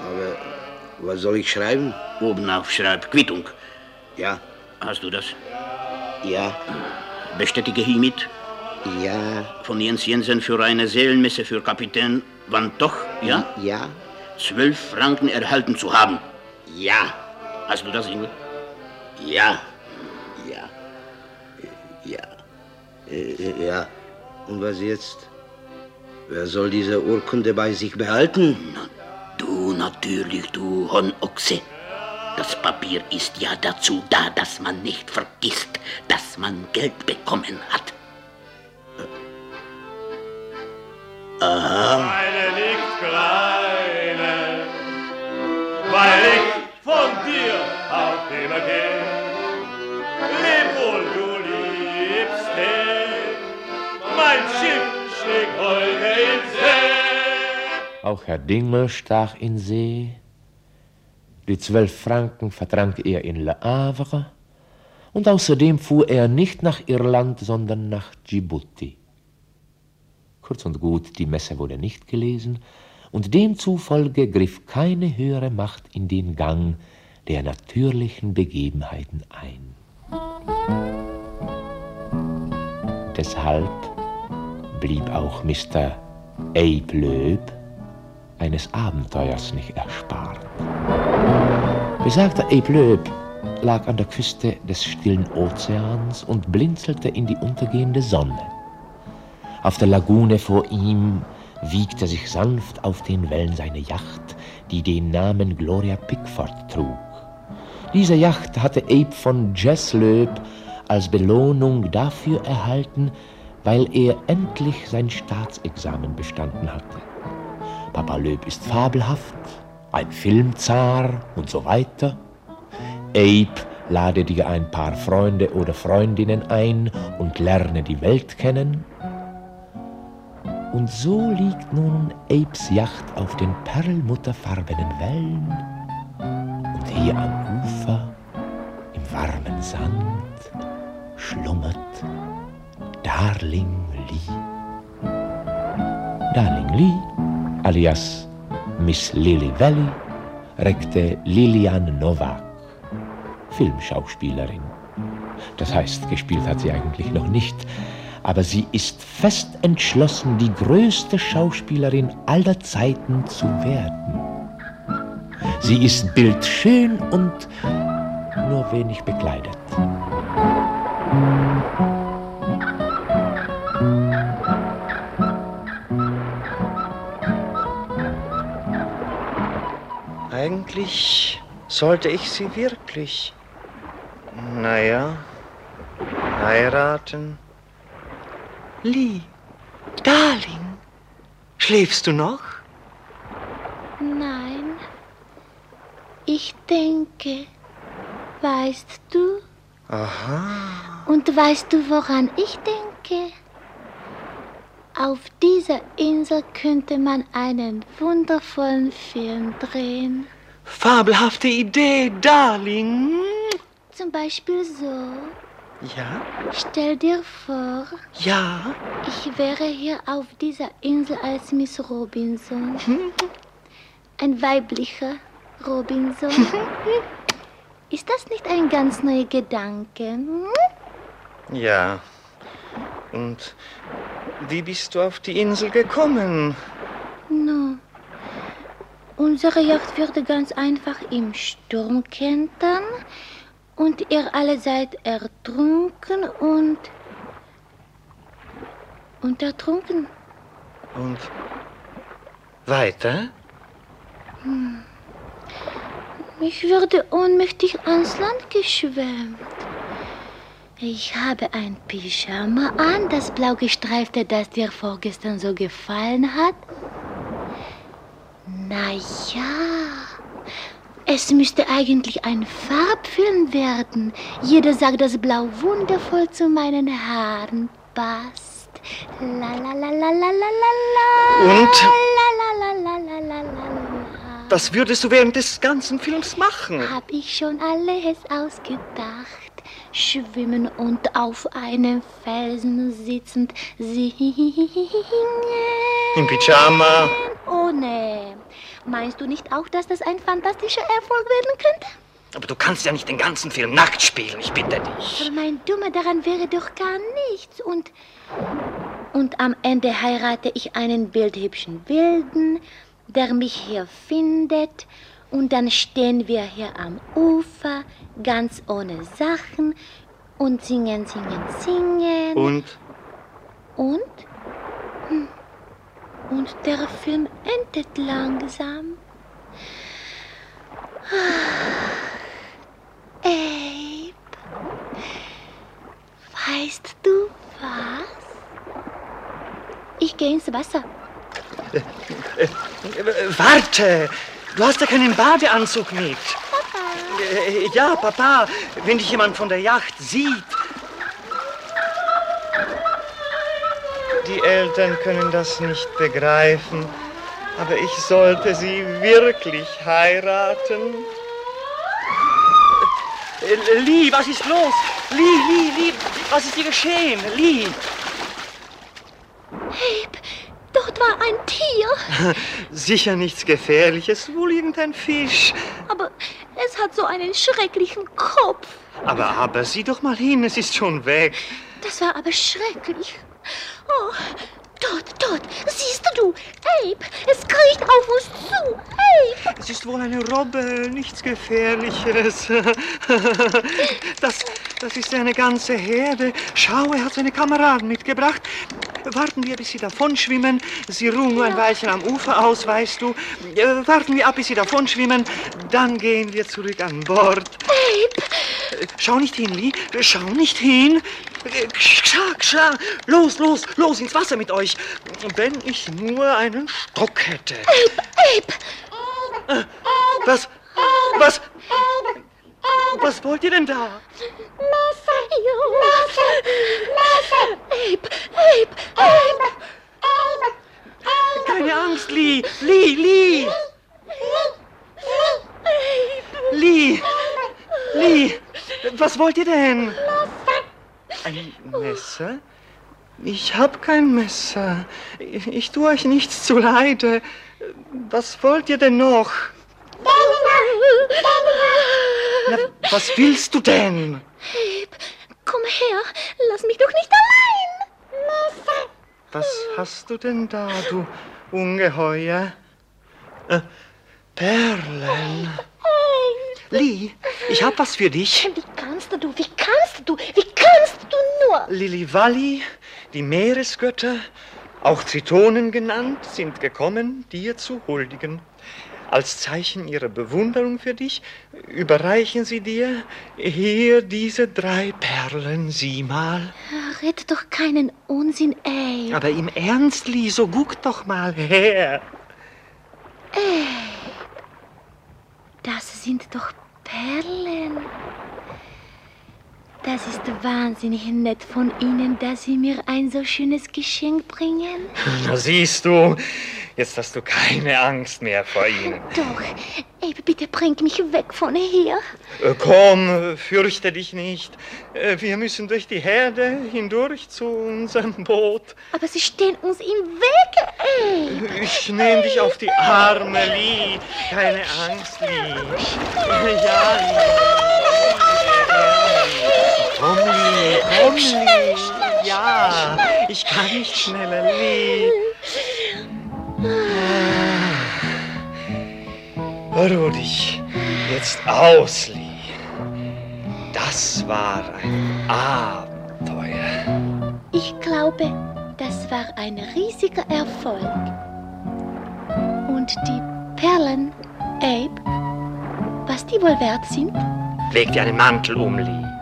[SPEAKER 11] Aber was soll ich schreiben?
[SPEAKER 10] Oben auf schreib Quittung.
[SPEAKER 11] Ja,
[SPEAKER 10] Hast du das?
[SPEAKER 11] ja,
[SPEAKER 10] Bestätige hiermit
[SPEAKER 11] ja,
[SPEAKER 10] von Jens Jensen für eine Seelenmesse für Kapitän Van Toch, ja?
[SPEAKER 11] ja,
[SPEAKER 10] Zwölf Franken erhalten zu haben.
[SPEAKER 11] ja,
[SPEAKER 10] Hast du das, Inge?
[SPEAKER 11] ja, ja, ja, äh, ja. Und was jetzt? Wer soll diese Urkunde bei sich behalten?
[SPEAKER 10] Na, natürlich, du Honochse. Das Papier ist ja dazu da, dass man nicht vergisst, dass man Geld bekommen hat.
[SPEAKER 11] Aha.
[SPEAKER 2] Auch Herr Dingel stach in See. Die zwölf Franken vertrank er in Le Havre. Und außerdem fuhr er nicht nach Irland, sondern nach Djibouti. Kurz und gut, die Messe wurde nicht gelesen, und demzufolge griff keine höhere Macht in den Gang der natürlichen Begebenheiten ein. Deshalb blieb auch Mr. Abe Loeb eines Abenteuers nicht erspart. Besagter Loeb lag an der Küste des stillen Ozeans und blinzelte in die untergehende Sonne. Auf der Lagune vor ihm wiegte sich sanft auf den Wellen seine Yacht, die den Namen Gloria Pickford trug. Diese Yacht hatte Abe von Jess Loeb als Belohnung dafür erhalten, weil er endlich sein Staatsexamen bestanden hatte. Papa Loeb ist fabelhaft, ein Filmzar und so weiter. Abe lade dir ein paar Freunde oder Freundinnen ein und lerne die Welt kennen. Und so liegt nun Abes Yacht auf den perlmutterfarbenen Wellen und hier am Ufer, im warmen Sand, schlummert Darling Lee. Darling Lee, alias Miss Lily Valley, reckte Lilian Novak, Filmschauspielerin. Das heißt, gespielt hat sie eigentlich noch nicht, aber sie ist fest entschlossen, die größte Schauspielerin aller Zeiten zu werden. Sie ist bildschön und nur wenig bekleidet.
[SPEAKER 12] Eigentlich sollte ich sie wirklich, naja, heiraten. Lee, Darling, schläfst du noch?
[SPEAKER 13] Nein. Ich denke, weißt du?
[SPEAKER 12] Aha.
[SPEAKER 13] Und weißt du, woran ich denke? Auf dieser Insel könnte man einen wundervollen Film drehen.
[SPEAKER 12] Fabelhafte Idee, Darling.
[SPEAKER 13] Zum Beispiel so.
[SPEAKER 12] Ja?
[SPEAKER 13] Stell dir vor,
[SPEAKER 12] Ja?
[SPEAKER 13] ich wäre hier auf dieser Insel als Miss Robinson. Ein weiblicher Robinson. Ist das nicht ein ganz neuer Gedanke? hm?
[SPEAKER 12] Ja. Und wie bist du auf die Insel gekommen?
[SPEAKER 13] No. Unsere Yacht würde ganz einfach im Sturm kentern und ihr alle seid ertrunken und. und ertrunken.
[SPEAKER 12] Und weiter?
[SPEAKER 13] Hm. Ich würde ohnmächtig ans Land geschwemmt. Ich habe ein Pyjama an, das blau gestreifte, das dir vorgestern so gefallen hat. Na ja, es müsste eigentlich ein Farbfilm werden. Jeder sagt, dass Blau wundervoll zu meinen Haaren passt. La la la la la la la.
[SPEAKER 12] Und? Das würdest du während des ganzen Films machen.
[SPEAKER 13] Hab ich schon alles ausgedacht. Schwimmen und auf einem Felsen sitzend singen.
[SPEAKER 12] Im Pyjama.
[SPEAKER 13] Ohne. Meinst du nicht auch, dass das ein fantastischer Erfolg werden könnte?
[SPEAKER 12] Aber du kannst ja nicht den ganzen Film nackt spielen, ich bitte dich.
[SPEAKER 13] Aber mein Dummer daran wäre doch gar nichts. Und, und am Ende heirate ich einen bildhübschen Wilden, der mich hier findet. Und dann stehen wir hier am Ufer, ganz ohne Sachen, und singen, singen, singen.
[SPEAKER 12] Und?
[SPEAKER 13] Und? Hm. Und der Film endet langsam. Abe, weißt du was? Ich gehe ins Wasser.
[SPEAKER 12] Äh, äh, warte! Du hast ja keinen Badeanzug mit.
[SPEAKER 13] Papa.
[SPEAKER 12] Äh, ja, Papa, wenn dich jemand von der Yacht sieht. Die Eltern können das nicht begreifen, aber ich sollte sie wirklich heiraten. Äh, Lee, was ist los? Lee, Lee, Lee, was ist dir geschehen? Lee!
[SPEAKER 13] Abe, dort war ein Tier.
[SPEAKER 12] Sicher nichts Gefährliches, wohl irgendein Fisch.
[SPEAKER 13] Aber es hat so einen schrecklichen Kopf.
[SPEAKER 12] Aber, aber sieh doch mal hin, es ist schon weg.
[SPEAKER 13] Das war aber schrecklich. Oh, dort, dort, siehst du, Abe, es kriecht auf uns zu. Abe!
[SPEAKER 12] Es ist wohl eine Robbe, nichts Gefährliches. Das, das ist eine ganze Herde. Schau, er hat seine Kameraden mitgebracht. Warten wir, bis sie davonschwimmen. Sie ruhen nur ein Weilchen am Ufer aus, weißt du. Äh, Warten wir ab, bis sie davonschwimmen. Dann gehen wir zurück an Bord.
[SPEAKER 13] Abe!
[SPEAKER 12] Schau nicht hin, Lee. Schau nicht hin. Los, los, los ins Wasser mit euch. Wenn ich nur einen Stock hätte.
[SPEAKER 13] Abe, Abe!
[SPEAKER 12] Äh, Was? Was? Was wollt ihr denn da?
[SPEAKER 13] Messer, Messer, Messer! Abe, Abe, Abe!
[SPEAKER 12] Keine Angst, Lee. Lee, Lee. Lee. Lee. Was wollt ihr denn? Ein Messer? Ich hab kein Messer. Ich, ich tue euch nichts zuleide. Was wollt ihr denn noch? Na, was willst du denn?
[SPEAKER 13] Abe, komm her, lass mich doch nicht allein. Messer!
[SPEAKER 12] Was hast du denn da, du Ungeheuer? Äh, Perlen. Lee, ich hab was für dich.
[SPEAKER 13] Wie kannst du, wie kannst du, wie kannst du nur?
[SPEAKER 12] Lilivalli, die Meeresgötter, auch Zitonen genannt, sind gekommen, dir zu huldigen. Als Zeichen ihrer Bewunderung für dich überreichen sie dir hier diese drei Perlen, sieh mal.
[SPEAKER 13] Red doch keinen Unsinn, Abe.
[SPEAKER 12] Aber im Ernst, Lee, so guck doch mal her.
[SPEAKER 13] Abe, das sind doch Perlen. Das ist wahnsinnig nett von Ihnen, dass Sie mir ein so schönes Geschenk bringen.
[SPEAKER 12] Na siehst du, jetzt hast du keine Angst mehr vor ihnen.
[SPEAKER 13] Doch, Abe, bitte bring mich weg von hier.
[SPEAKER 12] Äh, Komm, fürchte dich nicht. Äh, Wir müssen durch die Herde hindurch zu unserem Boot.
[SPEAKER 13] Aber Sie stehen uns im Weg, Abe.
[SPEAKER 12] Ich nehme dich auf die Arme, Lee. Keine Angst, Lee. Ja, Lee. Komm, Lee. Ja, ich kann nicht schneller, Lee. Ruh dich jetzt aus, Lee. Das war ein Abenteuer.
[SPEAKER 13] Ich glaube, das war ein riesiger Erfolg. Und die Perlen, Abe, was die wohl wert sind?
[SPEAKER 12] Leg dir einen Mantel um, Lee.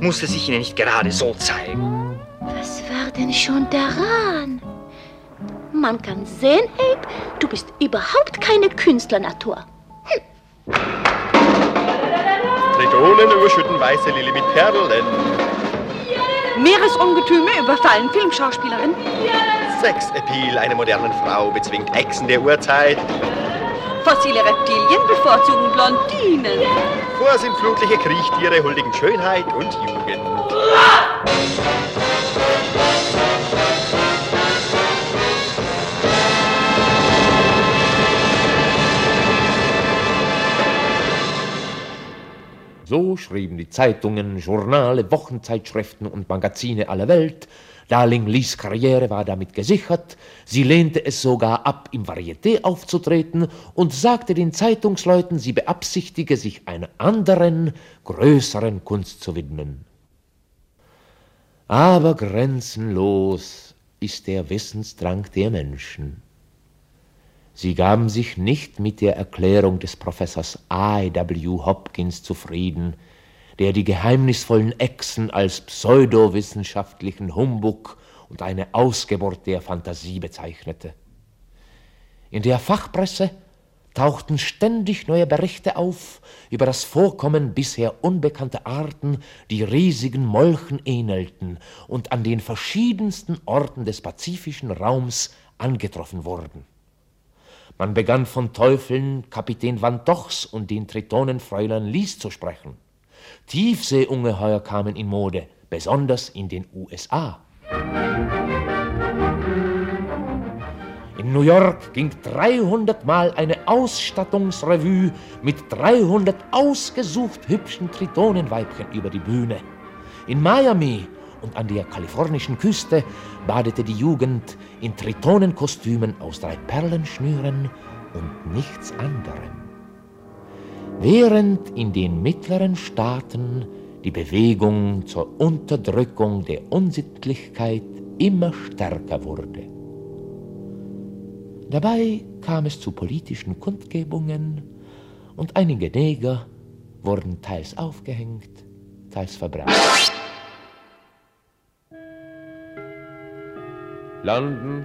[SPEAKER 12] Musste sich ihnen nicht gerade so zeigen.
[SPEAKER 13] Was war denn schon daran? Man kann sehen, Abe, du bist überhaupt keine Künstlernatur.
[SPEAKER 14] Tritonen überschütten weiße Lilly mit Perlen.
[SPEAKER 1] Meeresungetüme überfallen Filmschauspielerin.
[SPEAKER 14] Sexappeal einer modernen Frau bezwingt Echsen der Urzeit.
[SPEAKER 1] Fossile Reptilien bevorzugen Blondinen.
[SPEAKER 14] Vorsintflutliche Kriechtiere huldigen Schönheit und Jugend.
[SPEAKER 2] So schrieben die Zeitungen, Journale, Wochenzeitschriften und Magazine aller Welt. Darling Lees Karriere war damit gesichert. Sie lehnte es sogar ab, im Varieté aufzutreten und sagte den Zeitungsleuten, sie beabsichtige, sich einer anderen, größeren Kunst zu widmen. Aber grenzenlos ist der Wissensdrang der Menschen. Sie gaben sich nicht mit der Erklärung des Professors I.W. Hopkins zufrieden, der die geheimnisvollen Echsen als pseudowissenschaftlichen Humbug und eine Ausgeburt der Fantasie bezeichnete. In der Fachpresse tauchten ständig neue Berichte auf über das Vorkommen bisher unbekannter Arten, die riesigen Molchen ähnelten und an den verschiedensten Orten des pazifischen Raums angetroffen wurden. Man begann von Teufeln Kapitän Van Dochs und den Tritonenfräulein Lies zu sprechen. Tiefseeungeheuer kamen in Mode, besonders in den USA. In New York ging 300 Mal eine Ausstattungsrevue mit 300 ausgesucht hübschen Tritonenweibchen über die Bühne. In Miami und an der kalifornischen Küste badete die Jugend in Tritonenkostümen aus drei Perlenschnüren und nichts anderem. Während in den mittleren Staaten die Bewegung zur Unterdrückung der Unsittlichkeit immer stärker wurde. Dabei kam es zu politischen Kundgebungen und einige Neger wurden teils aufgehängt, teils verbrannt. London,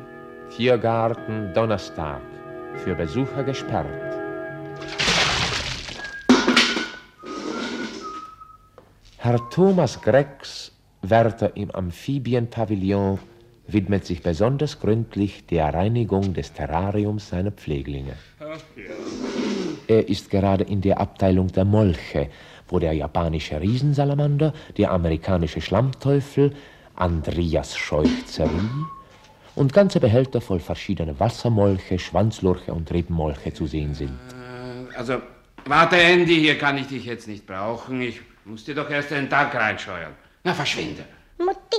[SPEAKER 2] Tiergarten, Donnerstag, für Besucher gesperrt. Herr Thomas Grex, Wärter im Amphibienpavillon, widmet sich besonders gründlich der Reinigung des Terrariums seiner Pfleglinge. Er ist gerade in der Abteilung der Molche, wo der japanische Riesensalamander, der amerikanische Schlammteufel, Andreas Scheuchzerie und ganze Behälter voll verschiedener Wassermolche, Schwanzlurche und Rippenmolche zu sehen sind.
[SPEAKER 7] Also, warte, Andy, hier kann ich dich jetzt nicht brauchen. Ich muss dir doch erst einen Tag reinscheuern. Na, verschwinde.
[SPEAKER 15] Mutti,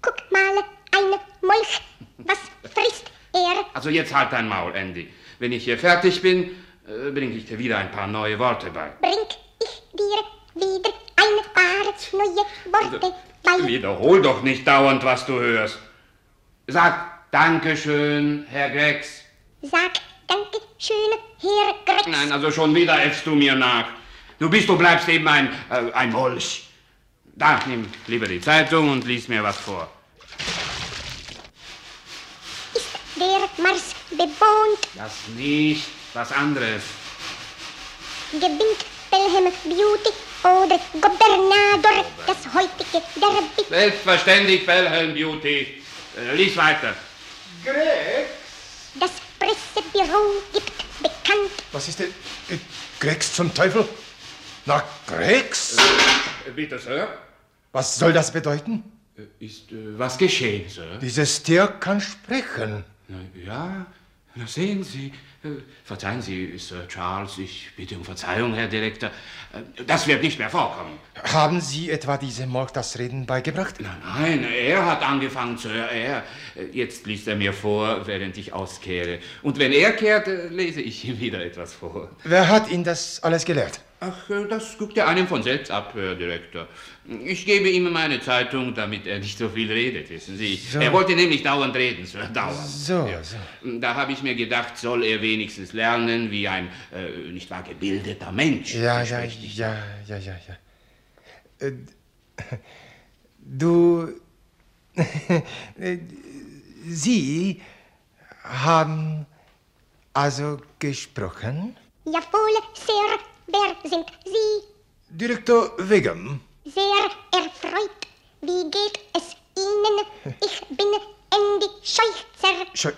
[SPEAKER 15] guck mal, eine Molch. Was frisst er?
[SPEAKER 7] Also jetzt halt dein Maul, Andy. Wenn ich hier fertig bin, äh, bringe ich dir wieder ein paar neue Worte bei.
[SPEAKER 15] Bring ich dir wieder ein paar neue Worte bei.
[SPEAKER 7] Wiederhol doch nicht dauernd, was du hörst. Sag Dankeschön, Herr Grex.
[SPEAKER 15] Sag Dankeschön, Herr Grex.
[SPEAKER 7] Nein, also schon wieder äffst du mir nach. Du bist, du bleibst eben ein, äh, ein Molch. Da, nimm lieber die Zeitung und lies mir was vor.
[SPEAKER 15] Ist der Mars bewohnt?
[SPEAKER 7] Das nicht, was anderes.
[SPEAKER 15] Gewinnt Pelham Beauty oder Gobernador das heutige Derby?
[SPEAKER 7] Selbstverständlich, Pelham Beauty. Äh, lies weiter.
[SPEAKER 15] Grex? Das Pressebüro gibt bekannt.
[SPEAKER 16] Was ist denn äh, Grex zum Teufel? Na, Grex?
[SPEAKER 7] Äh, bitte, Sir?
[SPEAKER 16] Was soll das bedeuten?
[SPEAKER 7] Ist äh, was geschehen, Sir?
[SPEAKER 16] Dieses Tier kann sprechen.
[SPEAKER 7] Na, ja, na sehen Sie. Äh, verzeihen Sie, Sir Charles, ich bitte um Verzeihung, Herr Direktor. Äh, Das wird nicht mehr vorkommen.
[SPEAKER 16] Haben Sie etwa diesem Molch das Reden beigebracht?
[SPEAKER 7] Nein, nein, er hat angefangen, Sir, er. Äh, Jetzt liest er mir vor, während ich auskehre. Und wenn er kehrt, äh, lese ich ihm wieder etwas vor.
[SPEAKER 16] Wer hat Ihnen das alles gelehrt?
[SPEAKER 7] Ach, äh, das guckt er einem von selbst ab, Herr Direktor. Ich gebe ihm meine Zeitung, damit er nicht so viel redet, wissen Sie.
[SPEAKER 16] So.
[SPEAKER 7] Er wollte nämlich dauernd reden, Sir, dauernd.
[SPEAKER 16] So,
[SPEAKER 7] Ja.
[SPEAKER 16] so.
[SPEAKER 7] Da habe ich mir gedacht, soll er wenigstens lernen, wie ein, äh, nicht wahr, gebildeter Mensch.
[SPEAKER 16] Ja, ja, ja, ja, ja, ja. Äh, Du. äh, Sie haben also gesprochen?
[SPEAKER 15] Jawohl, Sir. Wer sind Sie?
[SPEAKER 16] Direktor Wiggum.
[SPEAKER 15] Sehr erfreut. Wie geht es Ihnen? Ich bin Andy Scheuchzer.
[SPEAKER 16] Scheu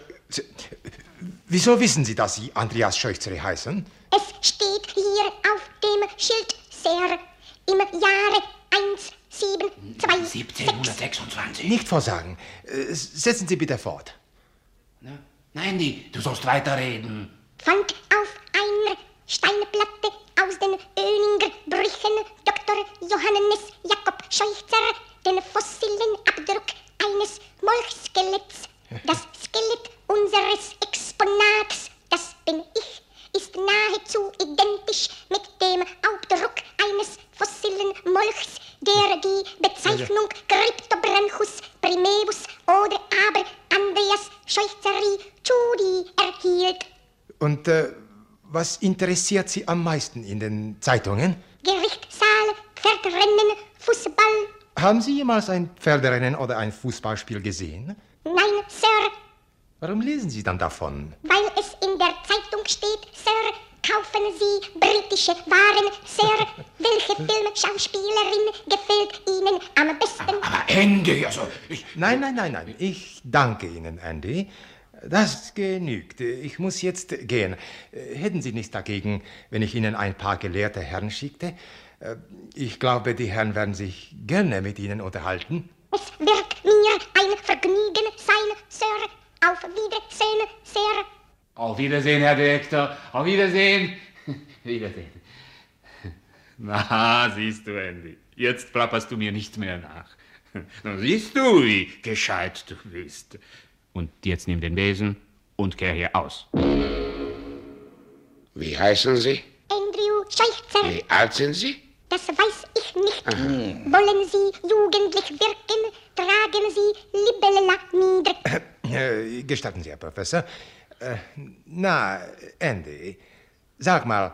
[SPEAKER 16] Wieso wissen Sie, dass Sie Andreas Scheuchzere heißen?
[SPEAKER 15] Es steht hier auf dem Schild, Sir. Im Jahre 172.
[SPEAKER 7] 1726.
[SPEAKER 16] Nicht vorsagen. Äh, Setzen Sie bitte fort.
[SPEAKER 7] Nein, die, du sollst weiterreden.
[SPEAKER 15] Fand auf einer Steinplatte aus den Öninger Brüchen Dr. Johannes Jakob Scheuchzer den fossilen Abdruck eines Molchskeletts. Das Skelett unseres Exponats, das bin ich, ist nahezu identisch mit dem Abdruck eines fossilen Molchs, der die Bezeichnung Cryptobranchus primevus oder aber Andreas Scheuchzeri Chudi erhielt.
[SPEAKER 16] Und äh, was interessiert Sie am meisten in den Zeitungen?
[SPEAKER 15] Gerichtssaal, Pferdrennen, Fußball.
[SPEAKER 16] Haben Sie jemals ein Pferderennen oder ein Fußballspiel gesehen?
[SPEAKER 15] Nein, Sir,
[SPEAKER 16] Warum lesen Sie dann davon?
[SPEAKER 15] weil es in der Zeitung steht, Sir. Kaufen Sie britische Waren, Sir. Welche Filmschauspielerin gefällt Ihnen am besten?
[SPEAKER 16] Aber Andy, also ich... Nein, nein, nein, nein. Ich danke Ihnen, Andy. Das genügt. Ich muss jetzt gehen. Hätten Sie nichts dagegen, wenn ich Ihnen ein paar gelehrte Herren schickte? Äh, Ich glaube, die Herren werden sich gerne mit Ihnen unterhalten.
[SPEAKER 15] Es wird mir ein Vergnügen sein, Sir. Auf Wiedersehen, Sir.
[SPEAKER 7] Auf Wiedersehen, Herr Direktor. Auf Wiedersehen. Wiedersehen. Na, siehst du, Andy. Jetzt plapperst du mir nicht mehr nach. Na, siehst du, wie gescheit du bist. Und jetzt nimm den Besen und kehr hier aus.
[SPEAKER 4] Wie heißen Sie?
[SPEAKER 15] Andrew Scheichzer.
[SPEAKER 4] Wie alt sind Sie?
[SPEAKER 15] Das weiß ich nicht. Wollen Sie jugendlich wirken? Tragen Sie Libella nieder.
[SPEAKER 16] Äh, Gestatten Sie, Herr Professor. Äh, Na, Andy, sag mal,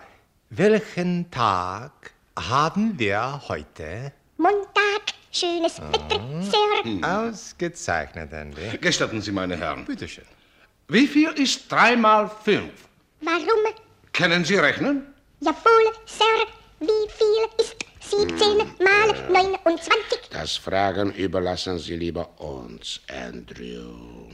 [SPEAKER 16] welchen Tag haben wir heute?
[SPEAKER 15] Montag, schönes Wetter, Sir.
[SPEAKER 16] Ausgezeichnet, Andy.
[SPEAKER 17] Gestatten Sie, meine Herren.
[SPEAKER 16] Bitte schön.
[SPEAKER 17] Wie viel ist drei mal fünf?
[SPEAKER 15] Warum?
[SPEAKER 17] Können Sie rechnen?
[SPEAKER 15] Jawohl, Sir. Wie viel ist 17 mal 29?
[SPEAKER 4] Das Fragen überlassen Sie lieber uns, Andrew.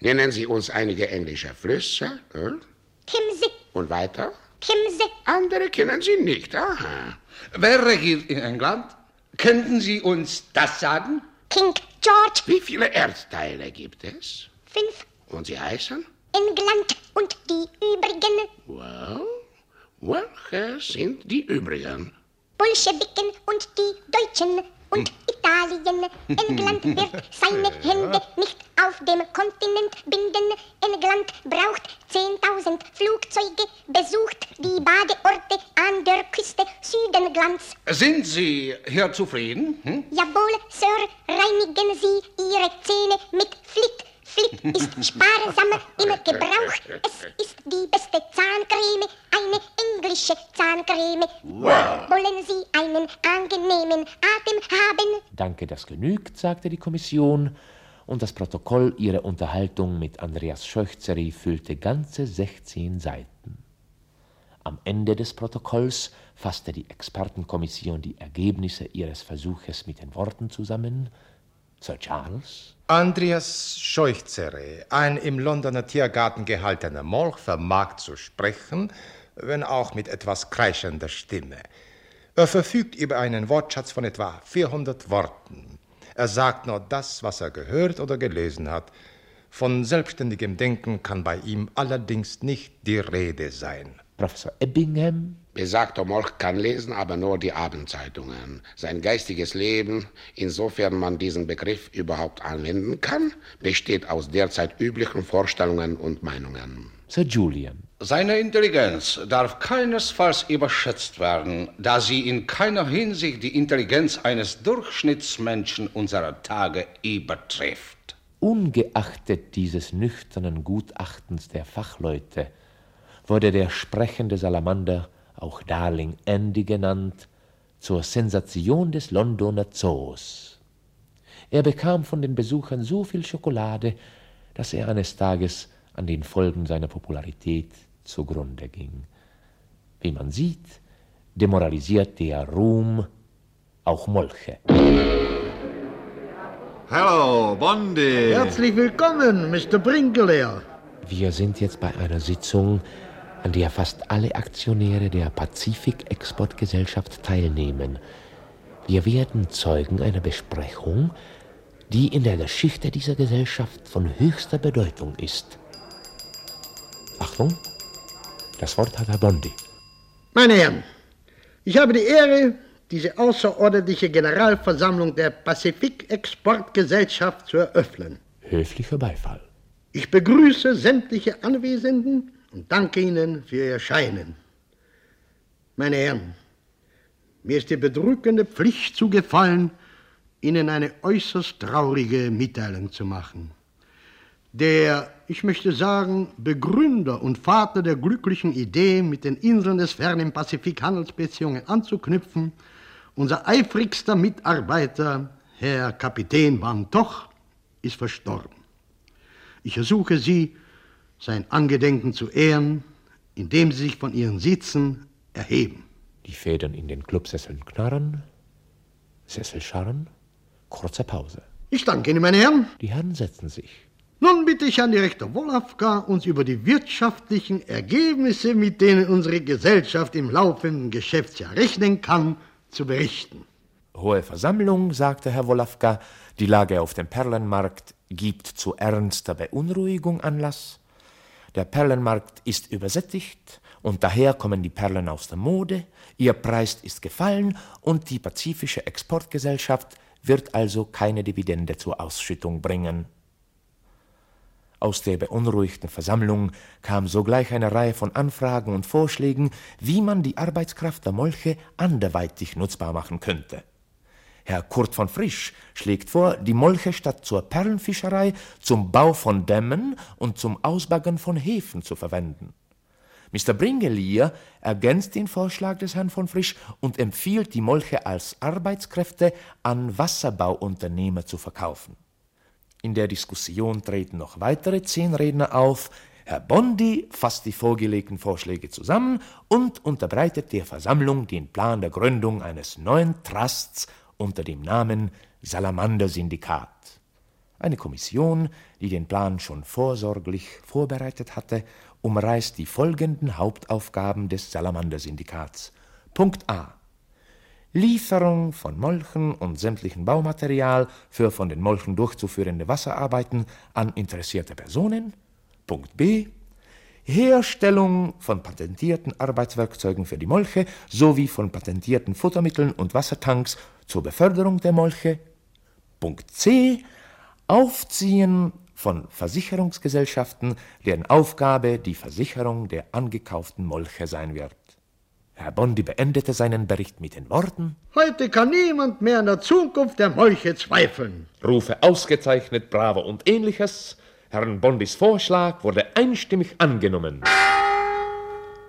[SPEAKER 4] Nennen Sie uns einige englische Flüsse. Hm?
[SPEAKER 15] Themse,
[SPEAKER 4] Und weiter?
[SPEAKER 15] Themse.
[SPEAKER 4] Andere kennen Sie nicht. Aha.
[SPEAKER 17] Wer regiert in England? Könnten Sie uns das sagen?
[SPEAKER 15] King George.
[SPEAKER 4] Wie viele Erdteile gibt es?
[SPEAKER 15] Fünf.
[SPEAKER 4] Und sie heißen?
[SPEAKER 15] England und die übrigen.
[SPEAKER 4] Well, welche sind die übrigen?
[SPEAKER 15] Bolschewiken und die Deutschen und Italien. England wird seine Hände nicht auf dem Kontinent binden. England braucht 10.000 Flugzeuge, besucht die Badeorte an der Küste Südenglanz.
[SPEAKER 17] Sind Sie hier zufrieden? Hm?
[SPEAKER 15] Jawohl, Sir, reinigen Sie Ihre Zähne mit Flick. Flick ist sparsam im Gebrauch. Es ist die beste Zahncreme, eine englische Zahncreme.
[SPEAKER 2] Wow.
[SPEAKER 15] Wollen Sie einen angenehmen Atem haben?
[SPEAKER 2] Danke, das genügt, sagte die Kommission, und das Protokoll ihrer Unterhaltung mit Andreas Scheuchzeri füllte ganze 16 Seiten. Am Ende des Protokolls fasste die Expertenkommission die Ergebnisse ihres Versuches mit den Worten zusammen. Sir Charles?
[SPEAKER 16] Andreas Scheuchzere, ein im Londoner Tiergarten gehaltener Molch, vermag zu sprechen, wenn auch mit etwas kreischender Stimme. Er verfügt über einen Wortschatz von etwa 400 Worten. Er sagt nur das, was er gehört oder gelesen hat. Von selbstständigem Denken kann bei ihm allerdings nicht die Rede sein.
[SPEAKER 2] Professor Ebbingham?
[SPEAKER 4] Besagter Molch kann lesen, aber nur die Abendzeitungen. Sein geistiges Leben, insofern man diesen Begriff überhaupt anwenden kann, besteht aus derzeit üblichen Vorstellungen und Meinungen.
[SPEAKER 2] Sir Julian.
[SPEAKER 17] Seine Intelligenz darf keinesfalls überschätzt werden, da sie in keiner Hinsicht die Intelligenz eines Durchschnittsmenschen unserer Tage übertrifft.
[SPEAKER 2] Ungeachtet dieses nüchternen Gutachtens der Fachleute wurde der sprechende Salamander, auch Darling Andy genannt, zur Sensation des Londoner Zoos. Er bekam von den Besuchern so viel Schokolade, dass er eines Tages an den Folgen seiner Popularität zugrunde ging. Wie man sieht, demoralisiert der Ruhm auch Molche.
[SPEAKER 18] Hallo, Bondi.
[SPEAKER 8] Herzlich willkommen, Mr. Brinkeleer.
[SPEAKER 2] Wir sind jetzt bei einer Sitzung, an der fast alle Aktionäre der Pazifik-Exportgesellschaft teilnehmen. Wir werden Zeugen einer Besprechung, die in der Geschichte dieser Gesellschaft von höchster Bedeutung ist. Achtung, das Wort hat Herr Bondi.
[SPEAKER 8] Meine Herren, ich habe die Ehre, diese außerordentliche Generalversammlung der Pazifik-Exportgesellschaft zu eröffnen.
[SPEAKER 2] Höflicher Beifall.
[SPEAKER 8] Ich begrüße sämtliche Anwesenden und danke Ihnen für Ihr Erscheinen. Meine Herren, mir ist die bedrückende Pflicht zugefallen, Ihnen eine äußerst traurige Mitteilung zu machen. Der ich möchte sagen, Begründer und Vater der glücklichen Idee, mit den Inseln des fernen Pazifik Handelsbeziehungen anzuknüpfen, unser eifrigster Mitarbeiter, Herr Kapitän Van Toch, ist verstorben. Ich ersuche Sie, sein Angedenken zu ehren, indem Sie sich von Ihren Sitzen erheben.
[SPEAKER 2] Die Federn in den Clubsesseln knarren, Sessel scharren, kurze Pause.
[SPEAKER 8] Ich danke Ihnen, meine Herren.
[SPEAKER 2] Die Herren setzen sich.
[SPEAKER 8] Nun bitte ich Herrn Direktor Wolafka, uns über die wirtschaftlichen Ergebnisse, mit denen unsere Gesellschaft im laufenden Geschäftsjahr rechnen kann, zu berichten.
[SPEAKER 2] Hohe Versammlung, sagte Herr Wolafka, die Lage auf dem Perlenmarkt gibt zu ernster Beunruhigung Anlass. Der Perlenmarkt ist übersättigt und daher kommen die Perlen aus der Mode, ihr Preis ist gefallen und die Pazifische Exportgesellschaft wird also keine Dividende zur Ausschüttung bringen. Aus der beunruhigten Versammlung kam sogleich eine Reihe von Anfragen und Vorschlägen, wie man die Arbeitskraft der Molche anderweitig nutzbar machen könnte. Herr Kurt von Frisch schlägt vor, die Molche statt zur Perlenfischerei zum Bau von Dämmen und zum Ausbaggern von Häfen zu verwenden. Mr. Bringelier ergänzt den Vorschlag des Herrn von Frisch und empfiehlt, die Molche als Arbeitskräfte an Wasserbauunternehmer zu verkaufen. In der Diskussion treten noch weitere zehn Redner auf. Herr Bondi fasst die vorgelegten Vorschläge zusammen und unterbreitet der Versammlung den Plan der Gründung eines neuen Trusts unter dem Namen Salamander-Syndikat. Eine Kommission, die den Plan schon vorsorglich vorbereitet hatte, umreißt die folgenden Hauptaufgaben des Salamander-Syndikats. Punkt A. Lieferung von Molchen und sämtlichem Baumaterial für von den Molchen durchzuführende Wasserarbeiten an interessierte Personen. Punkt B. Herstellung von patentierten Arbeitswerkzeugen für die Molche sowie von patentierten Futtermitteln und Wassertanks zur Beförderung der Molche. Punkt C. Aufziehen von Versicherungsgesellschaften, deren Aufgabe die Versicherung der angekauften Molche sein wird. Herr Bondi beendete seinen Bericht mit den Worten
[SPEAKER 8] Heute kann niemand mehr an der Zukunft der Molche zweifeln.
[SPEAKER 2] Rufe ausgezeichnet, bravo und ähnliches. Herrn Bondis Vorschlag wurde einstimmig angenommen.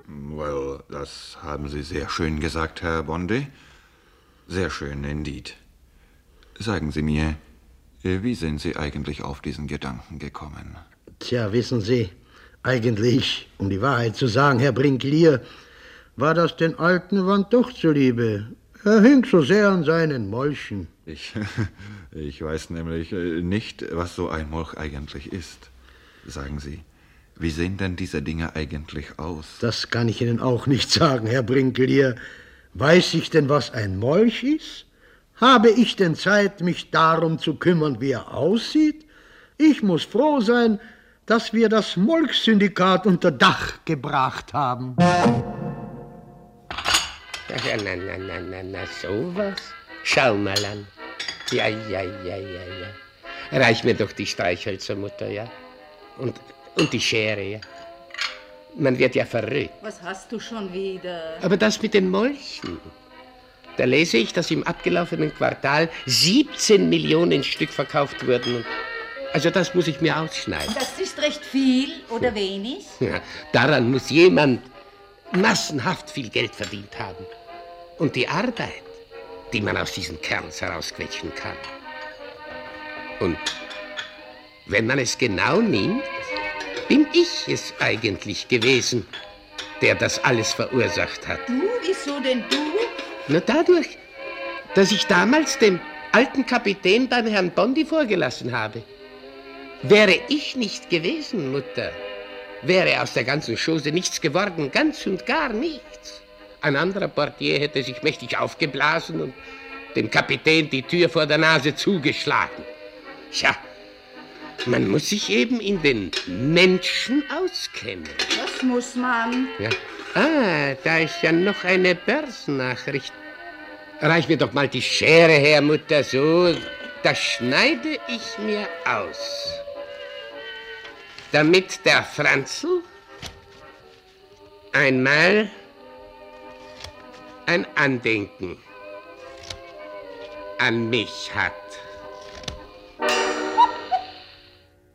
[SPEAKER 18] Well, das haben Sie sehr schön gesagt, Herr Bondi. Sehr schön, indeed. Sagen Sie mir, wie sind Sie eigentlich auf diesen Gedanken gekommen?
[SPEAKER 8] Tja, wissen Sie, eigentlich, um die Wahrheit zu sagen, Herr Brinklier, war das den alten Wand doch zuliebe. Er hing so sehr an seinen Molchen.
[SPEAKER 18] Ich, ich weiß nämlich äh, nicht, was so ein Molch eigentlich ist. Sagen Sie, wie sehen denn diese Dinge eigentlich aus?
[SPEAKER 8] Das kann ich Ihnen auch nicht sagen, Herr Brinkelier. Weiß ich denn, was ein Molch ist? Habe ich denn Zeit, mich darum zu kümmern, wie er aussieht? Ich muss froh sein, dass wir das Molchsyndikat unter Dach gebracht haben.
[SPEAKER 6] Na, na, na, na, na, na, sowas. Schau mal an. Ja, ja, ja, ja, ja. Reich mir doch die Streichhölzer, Mutter, ja? Und, und die Schere, ja? Man wird ja verrückt.
[SPEAKER 19] Was hast du schon wieder?
[SPEAKER 6] Aber das mit den Molchen. Da lese ich, dass im abgelaufenen Quartal 17 Millionen Stück verkauft wurden. Also das muss ich mir ausschneiden.
[SPEAKER 19] Das ist recht viel oder wenig?
[SPEAKER 6] Ja, daran muss jemand massenhaft viel Geld verdient haben. Und die Arbeit, die man aus diesen Kerns herausquetschen kann. Und wenn man es genau nimmt, bin ich es eigentlich gewesen, der das alles verursacht hat.
[SPEAKER 19] Du? Wieso denn du?
[SPEAKER 6] Nur dadurch, dass ich damals dem alten Kapitän beim Herrn Bondi vorgelassen habe. Wäre ich nicht gewesen, Mutter, wäre aus der ganzen Chose nichts geworden, ganz und gar nichts. Ein anderer Portier hätte sich mächtig aufgeblasen und dem Kapitän die Tür vor der Nase zugeschlagen. Tja, man muss sich eben in den Menschen auskennen.
[SPEAKER 19] Das muss man.
[SPEAKER 6] Ja. Ah, da ist ja noch eine Börsennachricht. Reich mir doch mal die Schere her, Mutter, so. Das schneide ich mir aus. Damit der Franzl einmal ein Andenken an mich hat.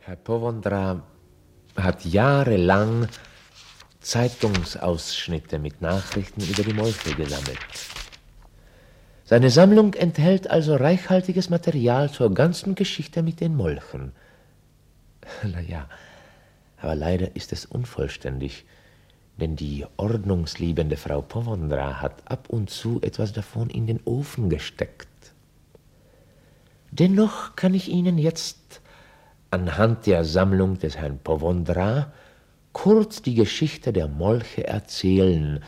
[SPEAKER 2] Herr Povondra hat jahrelang Zeitungsausschnitte mit Nachrichten über die Molche gesammelt. Seine Sammlung enthält also reichhaltiges Material zur ganzen Geschichte mit den Molchen. Naja, aber leider ist es unvollständig, denn die ordnungsliebende Frau Povondra hat ab und zu etwas davon in den Ofen gesteckt. Dennoch kann ich Ihnen jetzt anhand der Sammlung des Herrn Povondra kurz die Geschichte der Molche erzählen,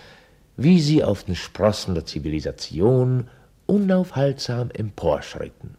[SPEAKER 2] wie sie auf den Sprossen der Zivilisation unaufhaltsam emporschritten.